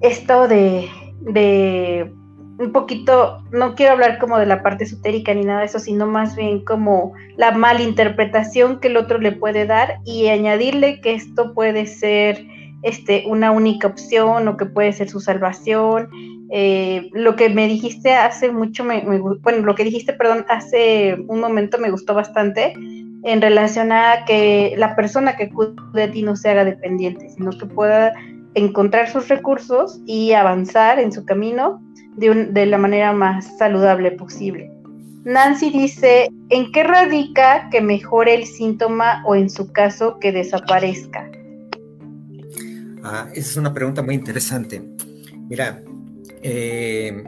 esto de, de un poquito, no quiero hablar como de la parte esotérica ni nada de eso, sino más bien como la malinterpretación que el otro le puede dar y añadirle que esto puede ser este, una única opción o que puede ser su salvación. Eh, lo que me dijiste hace mucho, me, bueno, lo que dijiste, perdón, hace un momento me gustó bastante en relación a que la persona que acude a ti no se haga dependiente, sino que pueda encontrar sus recursos y avanzar en su camino de, la manera más saludable posible. Nancy dice, ¿en qué radica que mejore el síntoma o en su caso que desaparezca? Ah, esa es una pregunta muy interesante. Mira, eh,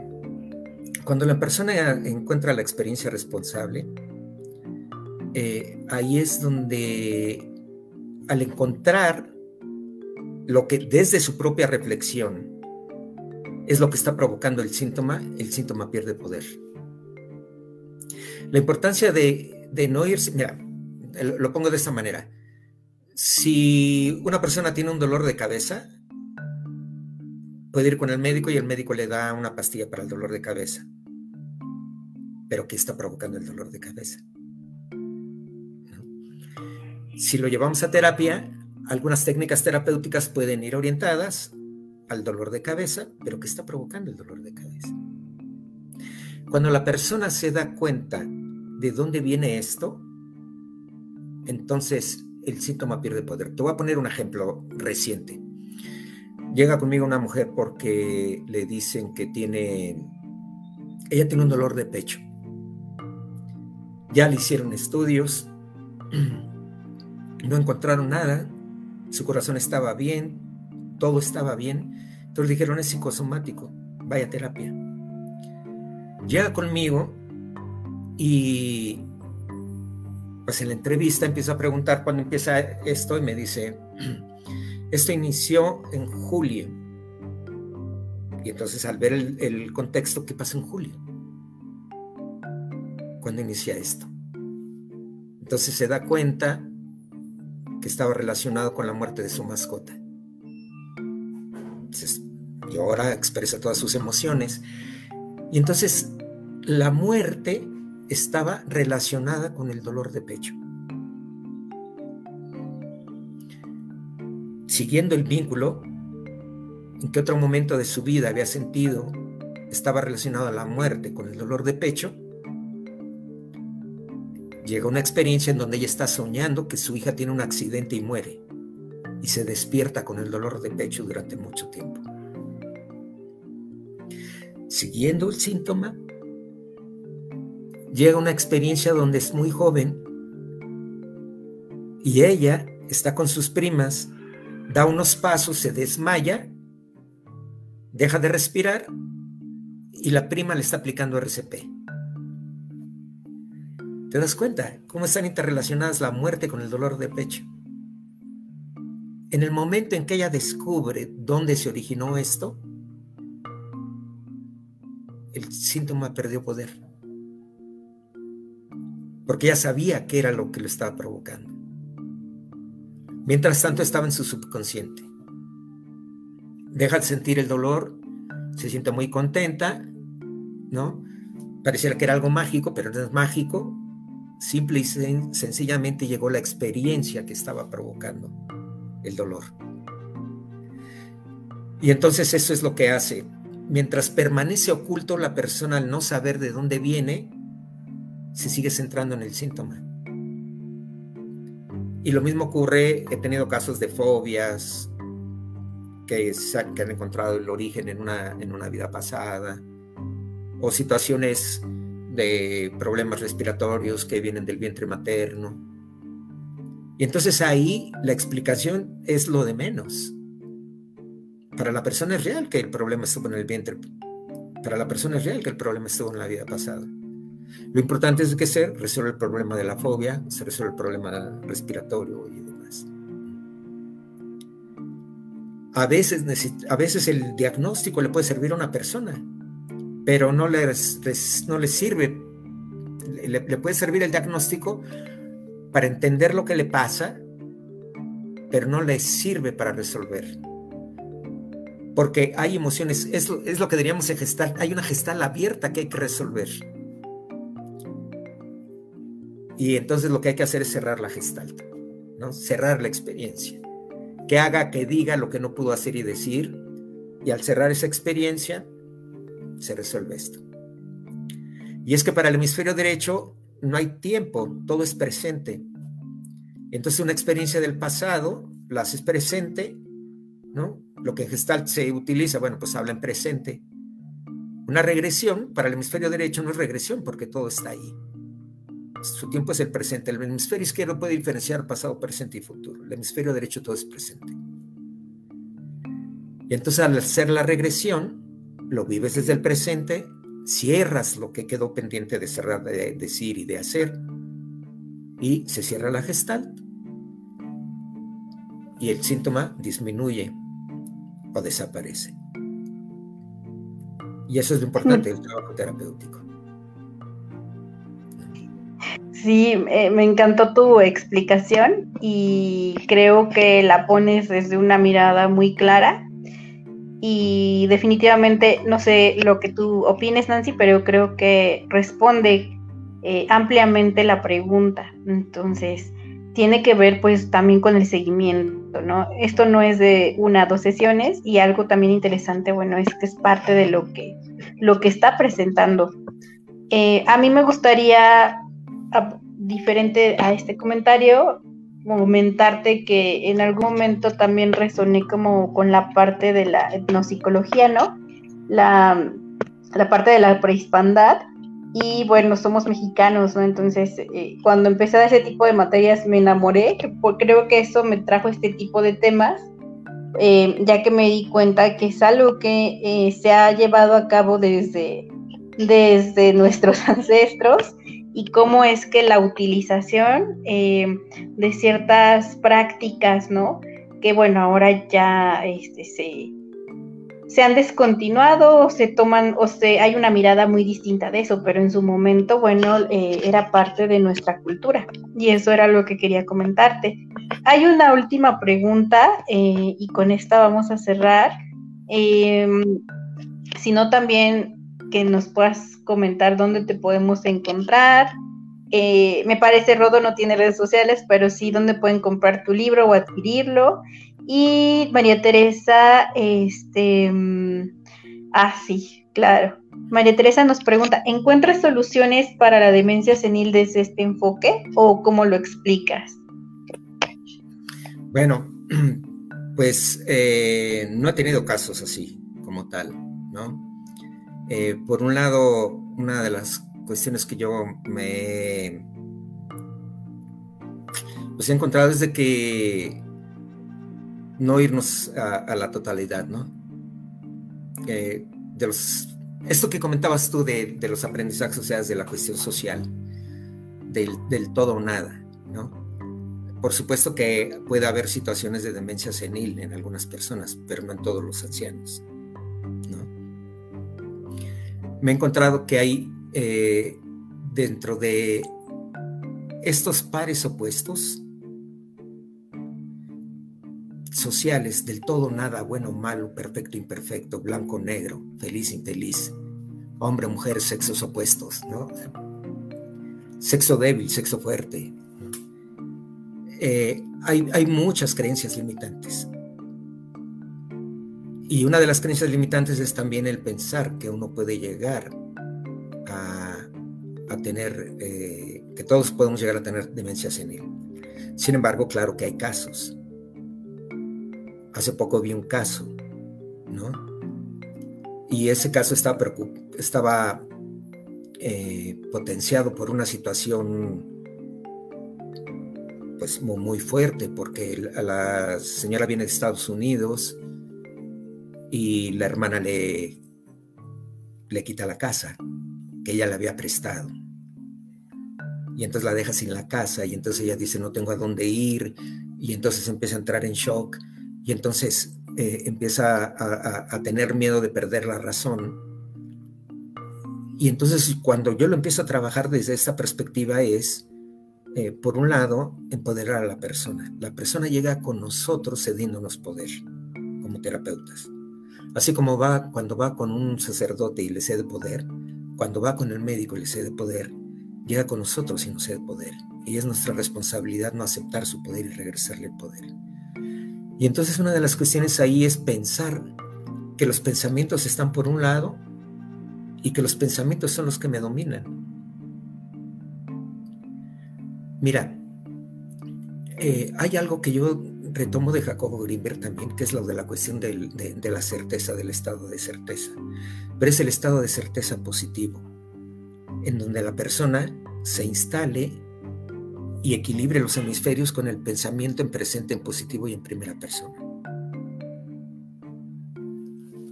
cuando la persona encuentra la experiencia responsable, eh, ahí es donde al encontrar lo que desde su propia reflexión es lo que está provocando el síntoma, el síntoma pierde poder. La importancia de, no irse, mira, lo pongo de esta manera. Si una persona tiene un dolor de cabeza, puede ir con el médico y el médico le da una pastilla para el dolor de cabeza. Pero ¿qué está provocando el dolor de cabeza? Si lo llevamos a terapia, algunas técnicas terapéuticas pueden ir orientadas al dolor de cabeza, pero ¿qué está provocando el dolor de cabeza? Cuando la persona se da cuenta de dónde viene esto, entonces el síntoma pierde poder. Te voy a poner un ejemplo reciente. Llega conmigo una mujer porque le dicen que tiene, ella tiene un dolor de pecho. Ya le hicieron estudios, (clears throat) no encontraron nada, su corazón estaba bien, todo estaba bien. Entonces dijeron, es psicosomático, vaya terapia. Llega conmigo y pues en la entrevista empiezo a preguntar cuándo empieza esto y me dice, (clears throat) esto inició en julio. Y entonces al ver el, el contexto, ¿qué pasa en julio? ¿Cuándo inicia esto? Entonces se da cuenta que estaba relacionado con la muerte de su mascota. Entonces llora, expresa todas sus emociones. Y entonces la muerte estaba relacionada con el dolor de pecho. Siguiendo el vínculo, en que otro momento de su vida había sentido estaba relacionado a la muerte con el dolor de pecho, llega una experiencia en donde ella está soñando que su hija tiene un accidente y muere, y se despierta con el dolor de pecho durante mucho tiempo. Siguiendo el síntoma, llega una experiencia donde es muy joven y ella está con sus primas, da unos pasos, se desmaya, deja de respirar y la prima le está aplicando RCP. ¿Te das cuenta cómo están interrelacionadas la muerte con el dolor de pecho? En el momento en que ella descubre dónde se originó esto, el síntoma perdió poder porque ella sabía qué era lo que lo estaba provocando. Mientras tanto estaba en su subconsciente. Deja de sentir el dolor, se siente muy contenta, ¿no? Pareciera que era algo mágico, pero no es mágico. Simple y sencillamente llegó la experiencia que estaba provocando el dolor. Y entonces eso es lo que hace. Mientras permanece oculto la persona al no saber de dónde viene, se sigue centrando en el síntoma. Y lo mismo ocurre, he tenido casos de fobias que, han encontrado el origen en una, en una vida pasada, o situaciones de problemas respiratorios que vienen del vientre materno. Y entonces ahí la explicación es lo de menos. Para la persona es real que el problema estuvo en el vientre. Para la persona es real que el problema estuvo en la vida pasada. Lo importante es que se resuelva el problema de la fobia, se resuelve el problema respiratorio y demás. A veces, a veces el diagnóstico le puede servir a una persona, pero no le, no le sirve, le, puede servir el diagnóstico para entender lo que le pasa, pero no le sirve para resolver porque hay emociones, es, es, lo que diríamos en gestal, hay una gestal abierta que hay que resolver. Y entonces lo que hay que hacer es cerrar la gestalt, ¿no? cerrar la experiencia, que haga, que diga lo que no pudo hacer y decir, y al cerrar esa experiencia, se resuelve esto. Y es que para el hemisferio derecho no hay tiempo, todo es presente. Entonces una experiencia del pasado la haces presente, ¿no? Lo que en Gestalt se utiliza, bueno, pues habla en presente. Una regresión para el hemisferio derecho no es regresión porque todo está ahí su tiempo es el presente. El hemisferio izquierdo puede diferenciar pasado, presente y futuro. El hemisferio derecho todo es presente. Y entonces al hacer la regresión, lo vives desde el presente, cierras lo que quedó pendiente de cerrar, de decir y de hacer, y se cierra la gestalt. Y el síntoma disminuye o desaparece. Y eso es lo importante del trabajo terapéutico. Sí, eh, me encantó tu explicación y creo que la pones desde una mirada muy clara y definitivamente, no sé lo que tú opines, Nancy, pero creo que responde eh, ampliamente la pregunta. Entonces, tiene que ver pues también con el seguimiento, ¿no? Esto no es de una o dos sesiones y algo también interesante, bueno, es que es parte de lo que, lo que está presentando. Eh, a mí me gustaría diferente a este comentario, comentarte que en algún momento también resoné como con la parte de la etnopsicología, ¿no? La, la parte de la prehispandad. Y bueno, somos mexicanos, ¿no? Entonces, eh, cuando empecé a ese tipo de materias me enamoré, creo que eso me trajo este tipo de temas, eh, ya que me di cuenta que es algo que eh, se ha llevado a cabo desde, desde nuestros (laughs) ancestros y cómo es que la utilización eh, de ciertas prácticas, ¿no? Que bueno, ahora ya este, se, se han descontinuado o se toman o se hay una mirada muy distinta de eso, pero en su momento, bueno, eh, era parte de nuestra cultura y eso era lo que quería comentarte. Hay una última pregunta eh, y con esta vamos a cerrar. Em, si no, también que nos puedas comentar dónde te podemos encontrar. Eh, me parece Rodo no tiene redes sociales, pero sí dónde pueden comprar tu libro o adquirirlo. Y María Teresa, este, mm, ah, sí, claro. María Teresa nos pregunta, ¿encuentras soluciones para la demencia senil desde este enfoque o cómo lo explicas? Bueno, (clears throat) pues eh, no he tenido casos así como tal, ¿no? Eh, por un lado, una de las cuestiones que yo me pues he encontrado es de que no irnos a, la totalidad, ¿no? Eh, de los, esto que comentabas tú de, los aprendizajes, o sea, de la cuestión social, del, del, todo o nada, ¿no? Por supuesto que puede haber situaciones de demencia senil en algunas personas, pero no en todos los ancianos, ¿no? Me he encontrado que hay eh, dentro de estos pares opuestos, sociales del todo nada, bueno, malo, perfecto, imperfecto, blanco, negro, feliz, infeliz, hombre, mujer, sexos opuestos, ¿no? Sexo débil, sexo fuerte. Eh, hay, hay muchas creencias limitantes. Y una de las creencias limitantes es también el pensar que uno puede llegar a, a tener, eh, que todos podemos llegar a tener demencia senil. Sin embargo, claro que hay casos. Hace poco vi un caso, ¿no? Y ese caso estaba, eh, potenciado por una situación pues muy fuerte, porque la señora viene de Estados Unidos y la hermana le, le quita la casa que ella le había prestado. Y entonces la deja sin la casa y entonces ella dice no tengo a dónde ir y entonces empieza a entrar en shock y entonces eh, empieza a, tener miedo de perder la razón. Y entonces cuando yo lo empiezo a trabajar desde esta perspectiva es, eh, por un lado, empoderar a la persona. La persona llega con nosotros cediéndonos poder como terapeutas. Así como va cuando va con un sacerdote y le cede poder, cuando va con el médico y le cede poder, llega con nosotros y nos cede poder. Y es nuestra responsabilidad no aceptar su poder y regresarle el poder. Y entonces una de las cuestiones ahí es pensar que los pensamientos están por un lado y que los pensamientos son los que me dominan. Mira, eh, hay algo que yo retomo de Jacobo Greenberg también, que es lo de la cuestión de, de la certeza, del estado de certeza. Pero es el estado de certeza positivo, en donde la persona se instale y equilibre los hemisferios con el pensamiento en presente, en positivo y en primera persona.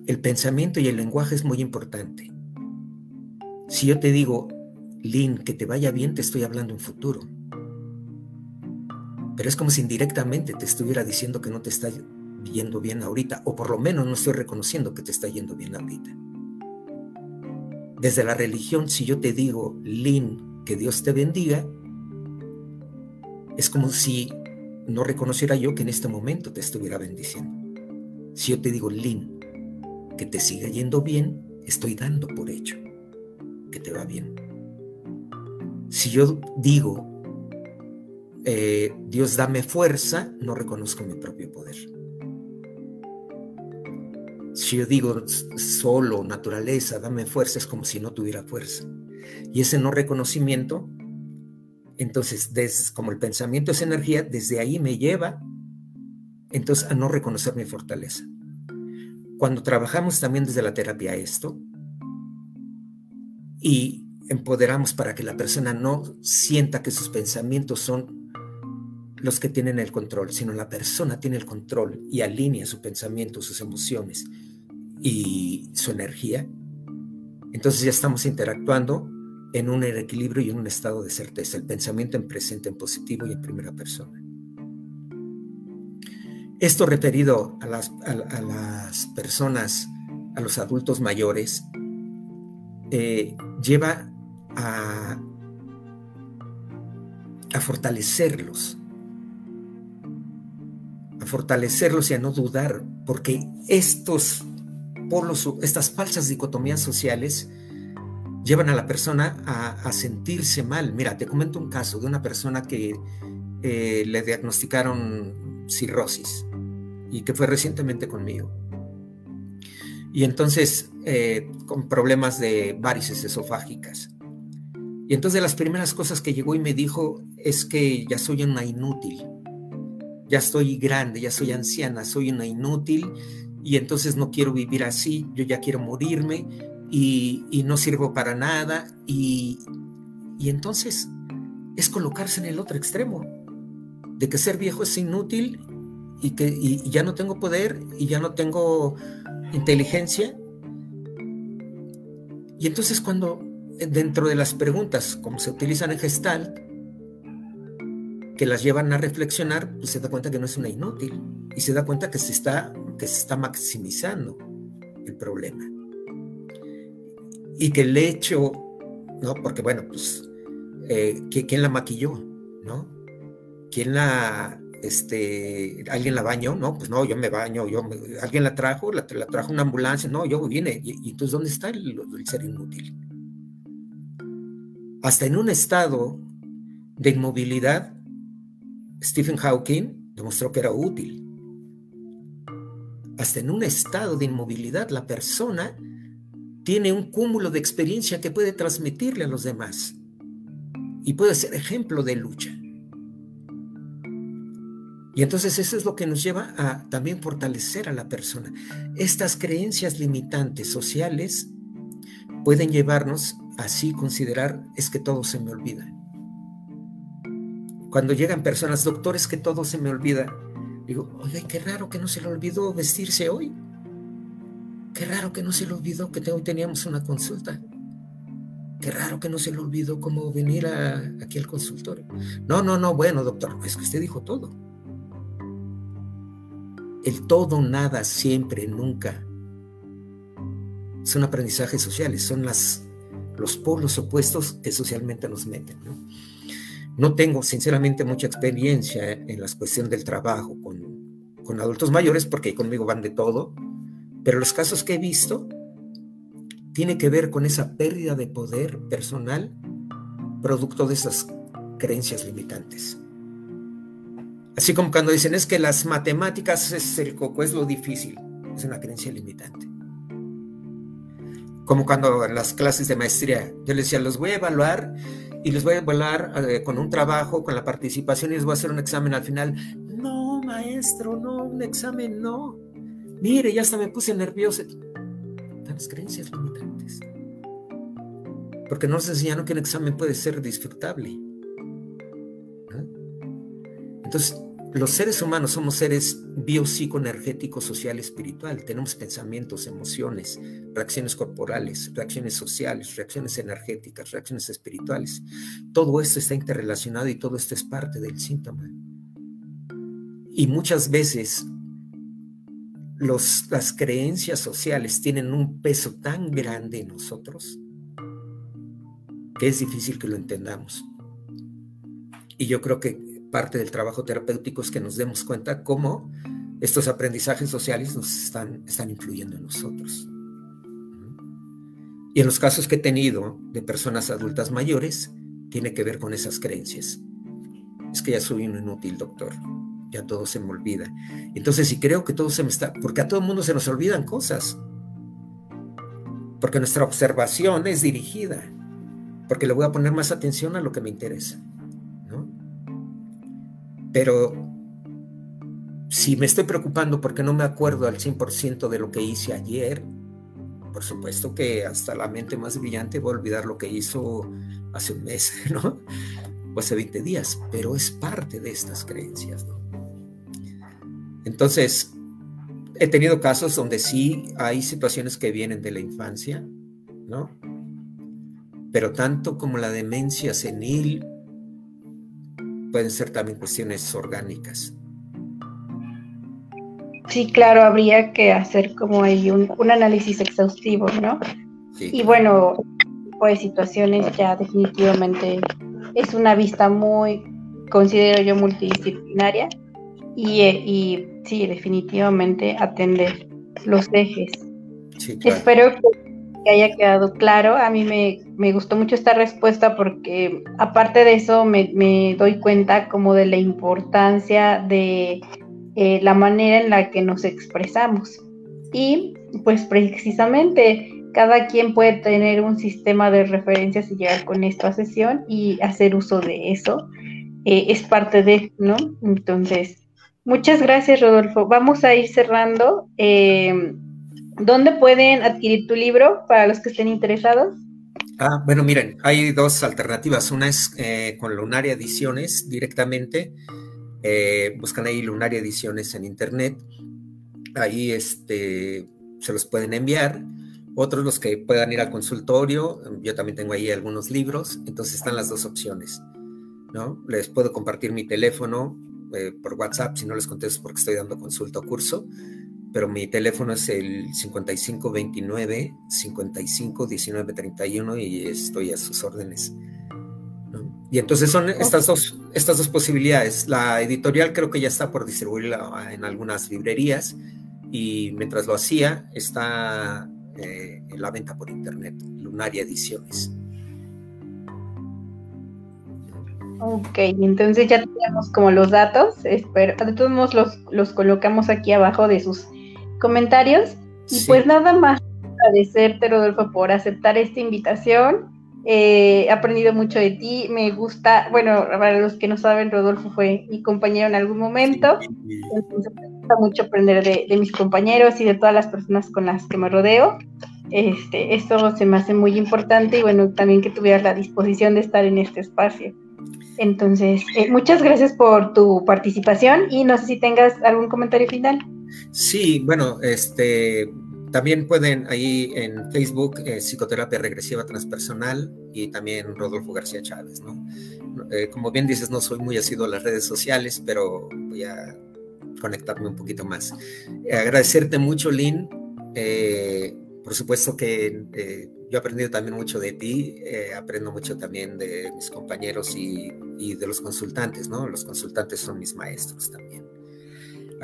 El pensamiento y el lenguaje es muy importante. Si yo te digo, Lynn, que te vaya bien, te estoy hablando en futuro. Pero es como si indirectamente te estuviera diciendo que no te está yendo bien ahorita, o por lo menos no estoy reconociendo que te está yendo bien ahorita. Desde la religión, si yo te digo, Lynn, que Dios te bendiga, es como si no reconociera yo que en este momento te estuviera bendiciendo. Si yo te digo, Lin, que te siga yendo bien, estoy dando por hecho que te va bien. Si yo digo, eh, Dios dame fuerza, no reconozco mi propio poder. Si yo digo solo, naturaleza, dame fuerza, es como si no tuviera fuerza. Y ese no reconocimiento entonces, como el pensamiento es energía, desde ahí me lleva entonces a no reconocer mi fortaleza. Cuando trabajamos también desde la terapia esto y empoderamos para que la persona no sienta que sus pensamientos son los que tienen el control, sino la persona tiene el control y alinea su pensamiento, sus emociones y su energía, entonces ya estamos interactuando en un equilibrio y en un estado de certeza, el pensamiento en presente, en positivo y en primera persona. Esto referido a las, personas, a los adultos mayores, eh, lleva a fortalecerlos, fortalecerlos y a no dudar, porque estos polos, estas falsas dicotomías sociales llevan a la persona a, sentirse mal. Mira, te comento un caso de una persona que eh, le diagnosticaron cirrosis y que fue recientemente conmigo. Y entonces, eh, con problemas de varices esofágicas. Y entonces las primeras cosas que llegó y me dijo es que ya soy una inútil, ya estoy grande, ya soy anciana, soy una inútil y entonces no quiero vivir así, yo ya quiero morirme y, no sirvo para nada y, entonces es colocarse en el otro extremo, de que ser viejo es inútil y que y ya no tengo poder y ya no tengo inteligencia. Y entonces cuando dentro de las preguntas, como se utilizan en Gestalt, que las llevan a reflexionar, pues se da cuenta que no es una inútil y se da cuenta que se está, que se está maximizando el problema. Y que el hecho, ¿no? Porque bueno, pues, eh, ¿quién la maquilló? ¿No? ¿Quién la, este, alguien la bañó? No, pues no, yo me baño, yo alguien la trajo, la, trajo una ambulancia, no, yo vine. Y, entonces, ¿dónde está el ser inútil? Hasta en un estado de inmovilidad, Stephen Hawking demostró que era útil. Hasta en un estado de inmovilidad, la persona tiene un cúmulo de experiencia que puede transmitirle a los demás y puede ser ejemplo de lucha. Y entonces eso es lo que nos lleva a también fortalecer a la persona. Estas creencias limitantes sociales pueden llevarnos así considerar es que todo se me olvida. Cuando llegan personas, doctores, que todo se me olvida, digo, oye, qué raro que no se le olvidó vestirse hoy. Qué raro que no se le olvidó que hoy teníamos una consulta. Qué raro que no se le olvidó cómo venir aquí al consultorio. No, no, no, bueno, doctor, es que usted dijo todo. El todo, nada, siempre, nunca. Son aprendizajes sociales, son los polos opuestos que socialmente nos meten. ¿no? Tengo, sinceramente, mucha experiencia en la cuestión del trabajo con, con adultos mayores, porque conmigo van de todo, pero los casos que he visto tiene que ver con esa pérdida de poder personal producto de esas creencias limitantes. Así como cuando dicen es que las matemáticas es el coco, es lo difícil, es una creencia limitante como cuando en las clases de maestría yo les decía, los voy a evaluar y les voy a evaluar eh, con un trabajo, con la participación y les voy a hacer un examen al final. No, maestro, no, un examen no. Mire, ya hasta me puse nervioso. Las creencias limitantes. Porque nos enseñaron que un examen puede ser disfrutable. Entonces, los seres humanos somos seres biopsicoenergético, social, espiritual. Tenemos pensamientos, emociones, reacciones corporales, reacciones sociales, reacciones energéticas, reacciones espirituales. Todo esto está interrelacionado y todo esto es parte del síntoma. Y muchas veces las creencias sociales tienen un peso tan grande en nosotros que es difícil que lo entendamos. Y yo creo que parte del trabajo terapéutico es que nos demos cuenta cómo estos aprendizajes sociales nos están, están influyendo en nosotros. Y en los casos que he tenido de personas adultas mayores, tiene que ver con esas creencias. Es que ya soy un inútil, doctor. Ya todo se me olvida. Entonces, si creo que todo se me está... Porque a todo el mundo se nos olvidan cosas. Porque nuestra observación es dirigida. Porque le voy a poner más atención a lo que me interesa. Pero si me estoy preocupando porque no me acuerdo al 100% de lo que hice ayer, por supuesto que hasta la mente más brillante va a olvidar lo que hizo hace un mes, (laughs) ¿no? o hace 20 días, pero es parte de estas creencias. ¿no? Entonces, he tenido casos donde sí hay situaciones que vienen de la infancia, ¿no? Pero tanto como la demencia senil pueden ser también cuestiones orgánicas. Sí, claro, habría que hacer como ahí un, análisis exhaustivo, ¿no? Y bueno, pues situaciones ya definitivamente es una vista muy, considero yo, multidisciplinaria y, y sí, definitivamente atender los ejes. Espero que haya quedado claro. A mí me, gustó mucho esta respuesta porque aparte de eso me, doy cuenta como de la importancia de eh, la manera en la que nos expresamos. Y pues precisamente cada quien puede tener un sistema de referencias y llegar con esta sesión y hacer uso de eso. Eh, es parte de, ¿no? Entonces, Muchas gracias, Rodolfo. Vamos a ir cerrando. Eh, ¿Dónde pueden adquirir tu libro para los que estén interesados? Ah, bueno, miren, hay dos alternativas. Una es eh, con Lunaria Ediciones directamente. Eh, buscan ahí Lunaria Ediciones en internet. Ahí este, se los pueden enviar. Otros los que puedan ir al consultorio. Yo también tengo ahí algunos libros. Entonces están las dos opciones. ¿no? Les puedo compartir mi teléfono eh, por WhatsApp si no les contesto porque estoy dando consulta o curso, pero mi teléfono es el 5529 55 19 31 y estoy a sus órdenes. Y entonces son estas dos, estas dos posibilidades. La editorial creo que ya está por distribuirla en algunas librerías y mientras lo hacía está eh, en la venta por internet, Lunaria Ediciones. Ok, entonces ya tenemos como los datos. Espero, de todos modos los, los colocamos aquí abajo de sus comentarios. Y pues nada más agradecerte, Rodolfo, por aceptar esta invitación. Eh, he aprendido mucho de ti. Me gusta, bueno, para los que no saben, Rodolfo fue mi compañero en algún momento. Entonces me gusta mucho aprender de, de mis compañeros y de todas las personas con las que me rodeo. Este, esto se me hace muy importante y bueno, también que tuvieras la disposición de estar en este espacio. Entonces, eh, muchas gracias por tu participación y no sé si tengas algún comentario final. Sí, bueno, este también pueden ahí en Facebook eh, Psicoterapia Regresiva Transpersonal y también Rodolfo García Chávez, ¿no? Eh, como bien dices, no soy muy asiduo a las redes sociales, pero voy a conectarme un poquito más. agradecerte mucho, Lynn. por supuesto que yo he aprendido también mucho de ti, eh, aprendo mucho también de mis compañeros y, de los consultantes, ¿no? Los consultantes son mis maestros también.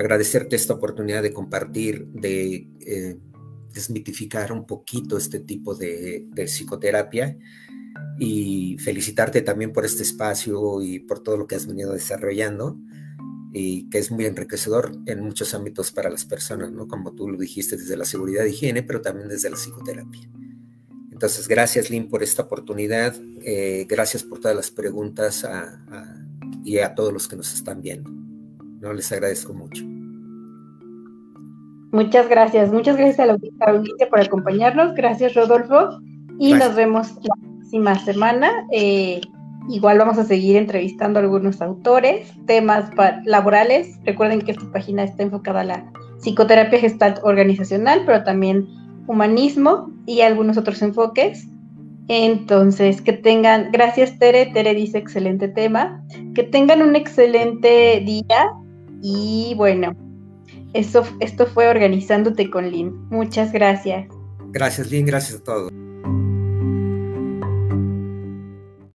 Agradecerte esta oportunidad de compartir, de eh, desmitificar un poquito este tipo de, de psicoterapia y felicitarte también por este espacio y por todo lo que has venido desarrollando y que es muy enriquecedor en muchos ámbitos para las personas, ¿no? Como tú lo dijiste, desde la seguridad de higiene, pero también desde la psicoterapia. Entonces, gracias, Lynn, por esta oportunidad. Eh, gracias por todas las preguntas y a todos los que nos están viendo. No les agradezco mucho. Muchas gracias. Muchas gracias a la audiencia por acompañarnos. Gracias, Rodolfo. Y nos vemos la próxima semana. Eh, igual vamos a seguir entrevistando a algunos autores, temas laborales. Recuerden que esta página está enfocada a la psicoterapia gestal organizacional, pero también humanismo y algunos otros enfoques. Entonces, que tengan, gracias Tere, Tere dice excelente tema, que tengan un excelente día y bueno, esto, esto fue Organizándote con Lynn. Muchas gracias. Gracias Lynn, gracias a todos.